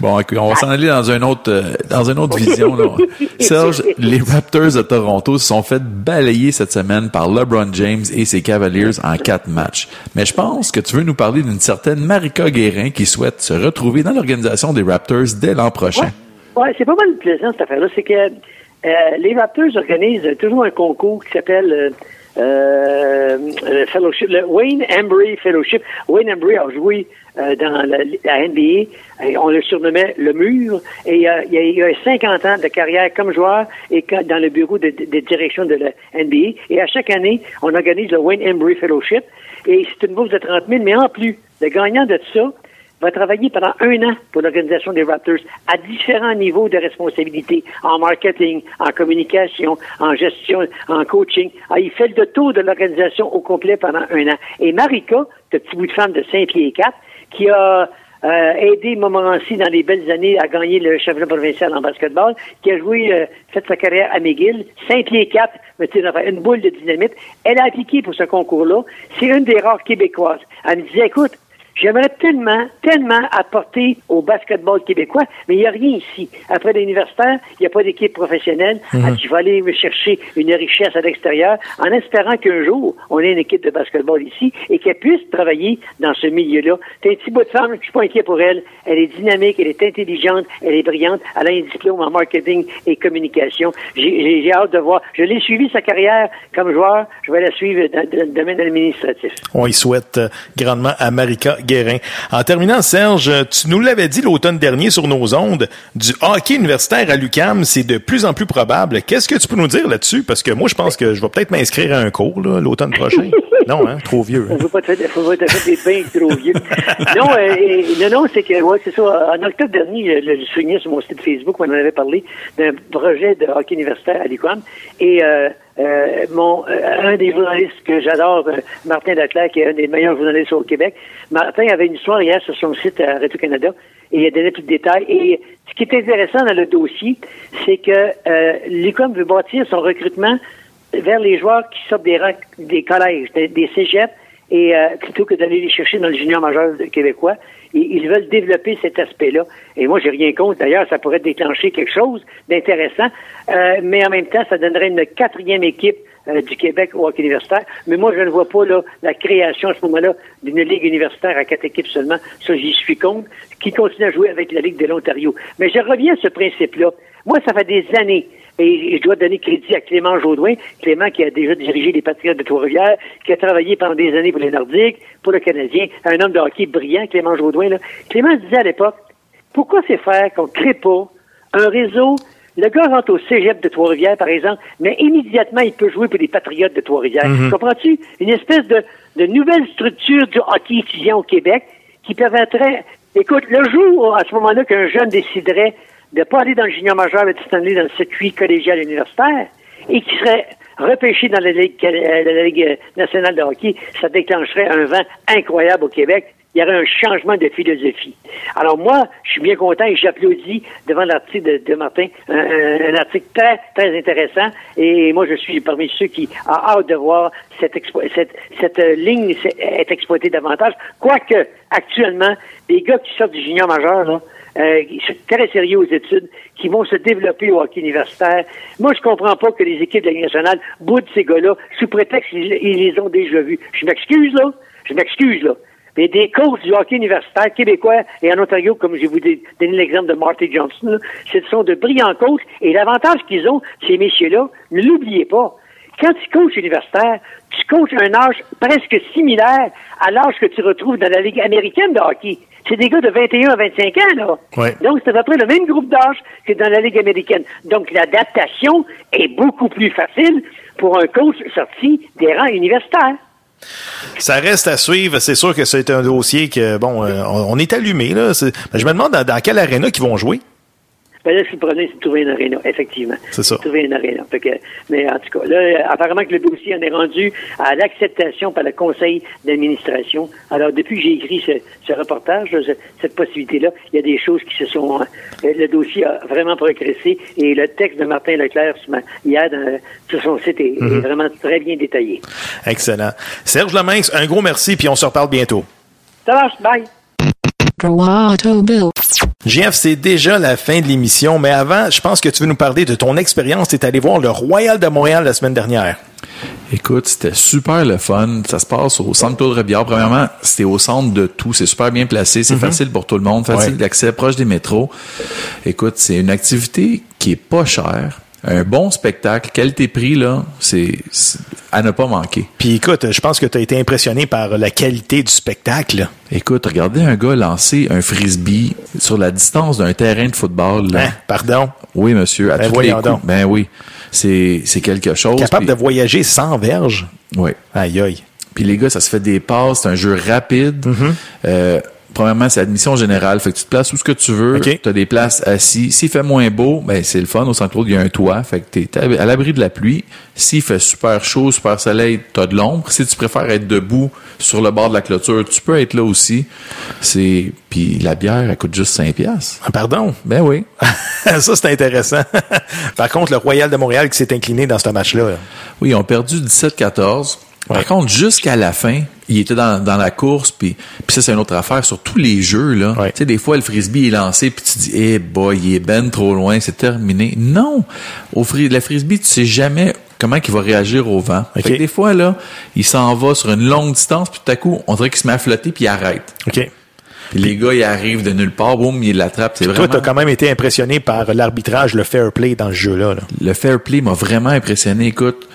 Bon, écoute, on va s'en aller dans une autre, euh, dans une autre vision. Là. Serge, les Raptors de Toronto se sont fait balayer cette semaine par LeBron James et ses Cavaliers en quatre matchs. Mais je pense que tu veux nous parler d'une certaine Marika Guérin qui souhaite se retrouver dans l'organisation des Raptors dès l'an prochain. Ouais, c'est pas mal plaisant cette affaire-là. C'est que euh, les Raptors organisent toujours un concours qui s'appelle euh, euh, le Fellowship, le Wayne Embry Fellowship. Wayne Embry a joué euh, dans la, la NBA. On le surnommait le mur. Et il, y a, il a 50 ans de carrière comme joueur et dans le bureau de, de- direction de la NBA. Et à chaque année, on organise le Wayne Embry Fellowship. Et c'est une bourse de 30 000. Mais en plus, le gagnant de ça, va travailler pendant un an pour l'organisation des Raptors à différents niveaux de responsabilité, en marketing, en communication, en gestion, en coaching. Ah, il fait le tour de l'organisation au complet pendant un an. Et Marika, ce petit bout de femme de 5 pieds et 4, qui a euh, aidé Montmorency dans les belles années à gagner le championnat provincial en basketball, qui a joué, euh, fait sa carrière à McGill, 5 pieds 4, mais tu sais, enfin, une boule de dynamite. Elle a appliqué pour ce concours-là. C'est une des rares québécoises. Elle me disait, écoute, J'aimerais tellement, tellement apporter au basketball québécois, mais il n'y a rien ici. Après l'universitaire, il n'y a pas d'équipe professionnelle. Elle dit, Je vais aller me chercher une richesse à l'extérieur en espérant qu'un jour, on ait une équipe de basketball ici et qu'elle puisse travailler dans ce milieu-là. C'est un petit bout de femme, je suis pas inquiet pour elle. Elle est dynamique, elle est intelligente, elle est brillante. Elle a un diplôme en marketing et communication. J'ai hâte de voir. Je l'ai suivi sa carrière comme joueur. Je vais la suivre dans, dans le domaine administratif. On y souhaite euh, grandement à Marika En terminant, Serge, euh, tu nous l'avais dit l'automne dernier sur nos ondes, du hockey universitaire à l'UCAM, c'est de plus en plus probable. Qu'est-ce que tu peux nous dire là-dessus? Parce que moi, je pense que je vais peut-être m'inscrire à un cours l'automne prochain. non, hein? Trop vieux. Ne pas te faire, faut pas te faire des bains trop vieux. non, euh, et- le nom, c'est que, ouais, c'est ça. En octobre dernier, je le soulignais sur mon site Facebook, on en avait parlé d'un projet de hockey universitaire à l'UQAM. Et, euh, euh, mon, euh, un des journalistes que j'adore, euh, Martin Leclerc, qui est un des meilleurs journalistes au Québec, Martin avait une histoire hier sur son site à Radio-Canada et il a donné plus de détails. Et ce qui est intéressant dans le dossier, c'est que euh, l'UQAM veut bâtir son recrutement vers les joueurs qui sortent des rangs des collèges, des, des cégeps, et euh, plutôt que d'aller les chercher dans le junior majeur québécois, ils veulent développer cet aspect-là. Et moi, j'ai rien contre. D'ailleurs, ça pourrait déclencher quelque chose d'intéressant, euh, mais en même temps, ça donnerait une quatrième équipe euh, du Québec au hockey universitaire. Mais moi, je ne vois pas la création à ce moment-là d'une ligue universitaire à quatre équipes seulement. Ça, j'y suis contre. Qui continue à jouer avec la Ligue de l'Ontario. Mais je reviens à ce principe-là. Moi, ça fait des années et je dois donner crédit à Clément Jaudoin. Clément qui a déjà dirigé les Patriotes de Trois-Rivières, qui a travaillé pendant des années pour les Nordiques, pour le Canadien, un homme de hockey brillant, Clément Jaudoin. Là. Clément disait à l'époque, pourquoi c'est faire qu'on ne crée pas un réseau? Le gars rentre au cégep de Trois-Rivières, par exemple, mais immédiatement, il peut jouer pour les Patriotes de Trois-Rivières. Mhm. Comprends-tu? Une espèce de, de nouvelle structure du hockey étudiant au Québec qui permettrait... Écoute, le jour, à ce moment-là, qu'un jeune déciderait de pas aller dans le junior majeur, mais de s'en aller dans le circuit collégial universitaire, et qui serait repêché dans la Ligue, euh, la Ligue nationale de hockey, ça déclencherait un vent incroyable au Québec. Il y aurait un changement de philosophie. Alors moi, je suis bien content et j'applaudis devant l'article de, Martin, un, article très, très intéressant. Et moi, je suis parmi ceux qui ont hâte de voir cette, cette, euh, ligne s- être exploitée davantage. Quoique, actuellement, les gars qui sortent du junior majeur, là, euh, très sérieux aux études, qui vont se développer au hockey universitaire. Moi, je comprends pas que les équipes de la Ligue nationale boudent ces gars-là sous prétexte qu'ils ils les ont déjà vus. Je m'excuse, là. Je m'excuse, là. Mais des coachs du hockey universitaire québécois et en Ontario, comme je vous ai donné l'exemple de Marty Johnson, ce sont de brillants coachs. Et l'avantage qu'ils ont, ces messieurs-là, ne l'oubliez pas. Quand tu coaches universitaire, tu coaches un âge presque similaire à l'âge que tu retrouves dans la Ligue américaine de hockey. C'est des gars de 21 à 25 ans, là. Ouais. Donc, c'est à peu près le même groupe d'âge que dans la Ligue américaine. Donc, l'adaptation est beaucoup plus facile pour un coach sorti des rangs universitaires. Ça reste à suivre. C'est sûr que c'est un dossier que, bon, euh, on, est allumé, là. Mais Je me demande dans, dans quelle aréna qu'ils vont jouer. Ben là, le problème, c'est de trouver une aréna, effectivement. C'est ça. Trouver une aréna. Fait que, mais en tout cas, là, apparemment que le dossier en est rendu à l'acceptation par le conseil d'administration. Alors, depuis que j'ai écrit ce, ce reportage, là, ce- cette possibilité-là, il y a des choses qui se sont... euh, le dossier a vraiment progressé et le texte de Martin Leclerc ce hier dans- sur son site est, est Mhm. vraiment très bien détaillé. Excellent. Serge Leminx, un gros merci, puis on se reparle bientôt. Ça marche, bye! Jeff, c'est déjà la fin de l'émission, mais avant, je pense que tu veux nous parler de ton expérience. Tu es allé voir le Royal de Montréal la semaine dernière. Écoute, c'était super le fun. Ça se passe au centre Claude Robillard. Premièrement, c'était au centre de tout. C'est super bien placé. C'est Mhm. facile pour tout le monde. Facile Ouais. d'accès, proche des métros. Écoute, c'est une activité qui est pas chère. Un bon spectacle, qualité-prix, là, c'est à ne pas manquer. Puis écoute, je pense que tu as été impressionné par la qualité du spectacle. Écoute, regardez un gars lancer un frisbee sur la distance d'un terrain de football. là. Hein? Pardon? Oui, monsieur. À Ben tous les coups. donc. Ben oui. C'est c'est quelque chose. Capable de voyager sans verge? Oui. Aïe aïe. Puis les gars, ça se fait des passes, c'est un jeu rapide. Mm-hmm. Euh, premièrement, c'est admission générale. Fait que tu te places où ce que tu veux. OK. Tu as des places assis. S'il fait moins beau, ben c'est le fun. Au centre il y a un toit. Fait que tu es à l'abri de la pluie. S'il fait super chaud, super soleil, tu as de l'ombre. Si tu préfères être debout sur le bord de la clôture, tu peux être là aussi. C'est Puis la bière, elle coûte juste 5 piastres. Ah, Pardon? Ben oui. Ça, c'est intéressant. Par contre, le Royal de Montréal qui s'est incliné dans ce match-là. là. Oui, ils ont perdu 17-14. Par contre, jusqu'à la fin, il était dans, dans la course, puis, puis ça, c'est une autre affaire. Sur tous les jeux, là, tu sais, des fois, le frisbee est lancé, puis tu dis, eh boy, il est ben trop loin, c'est terminé. Non! Au le frisbee, tu sais jamais comment il va réagir au vent. Fait que des fois, là, il s'en va sur une longue distance, puis tout à coup, on dirait qu'il se met à flotter, puis il arrête. OK. Puis les gars, ils arrivent de nulle part, boum, ils l'attrapent. C'est Toi, vraiment... tu as quand même été impressionné par l'arbitrage, le fair play dans ce jeu-là. là. Le fair play m'a vraiment impressionné. Écoute,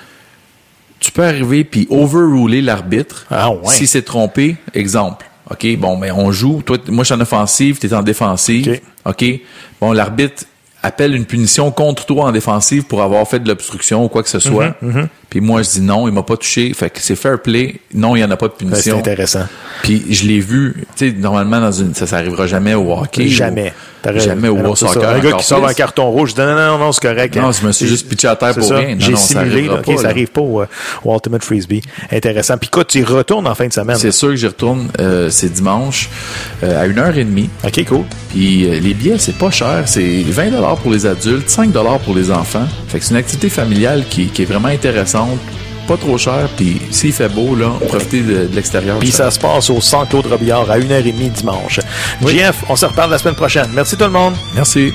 tu peux arriver puis overruler l'arbitre. Ah ouais. Si c'est trompé, exemple. OK, bon, mais on joue. Toi, moi, je suis en offensive, tu es en défensive. OK. Bon, l'arbitre appelle une punition contre toi en défensive pour avoir fait de l'obstruction ou quoi que ce soit. Mhm, mhm. Puis moi, je dis non, il m'a pas touché. Fait que c'est fair play. Non, il y en a pas de Ben, c'est punition. intéressant. Puis je l'ai vu, tu sais, normalement, dans une, ça, ça arrivera jamais au hockey. Jamais. ou- jamais au c'est ça. soccer. Un gars qui sort un carton rouge, je dis non, non, non, c'est correct. Non, je me suis juste pitché à terre pour ça. rien. J'ai simulé, ça là. arrive pas au, euh, au Ultimate Frisbee. Intéressant. Puis écoute, tu y retournes en fin de semaine. C'est sûr que j'y retourne, euh, c'est dimanche, euh, à 1h30. OK, cool. Puis euh, les billets, c'est pas cher. C'est 20 pour les adultes, 5 pour les enfants. Fait que c'est une activité familiale qui, qui est vraiment intéressante. Pas trop cher, puis s'il fait beau, là, profitez de, de l'extérieur. Puis ça se passe au Centre Claude Robillard à 1h30 dimanche. Jeff, on se reparle la semaine prochaine. Merci tout le monde. Merci.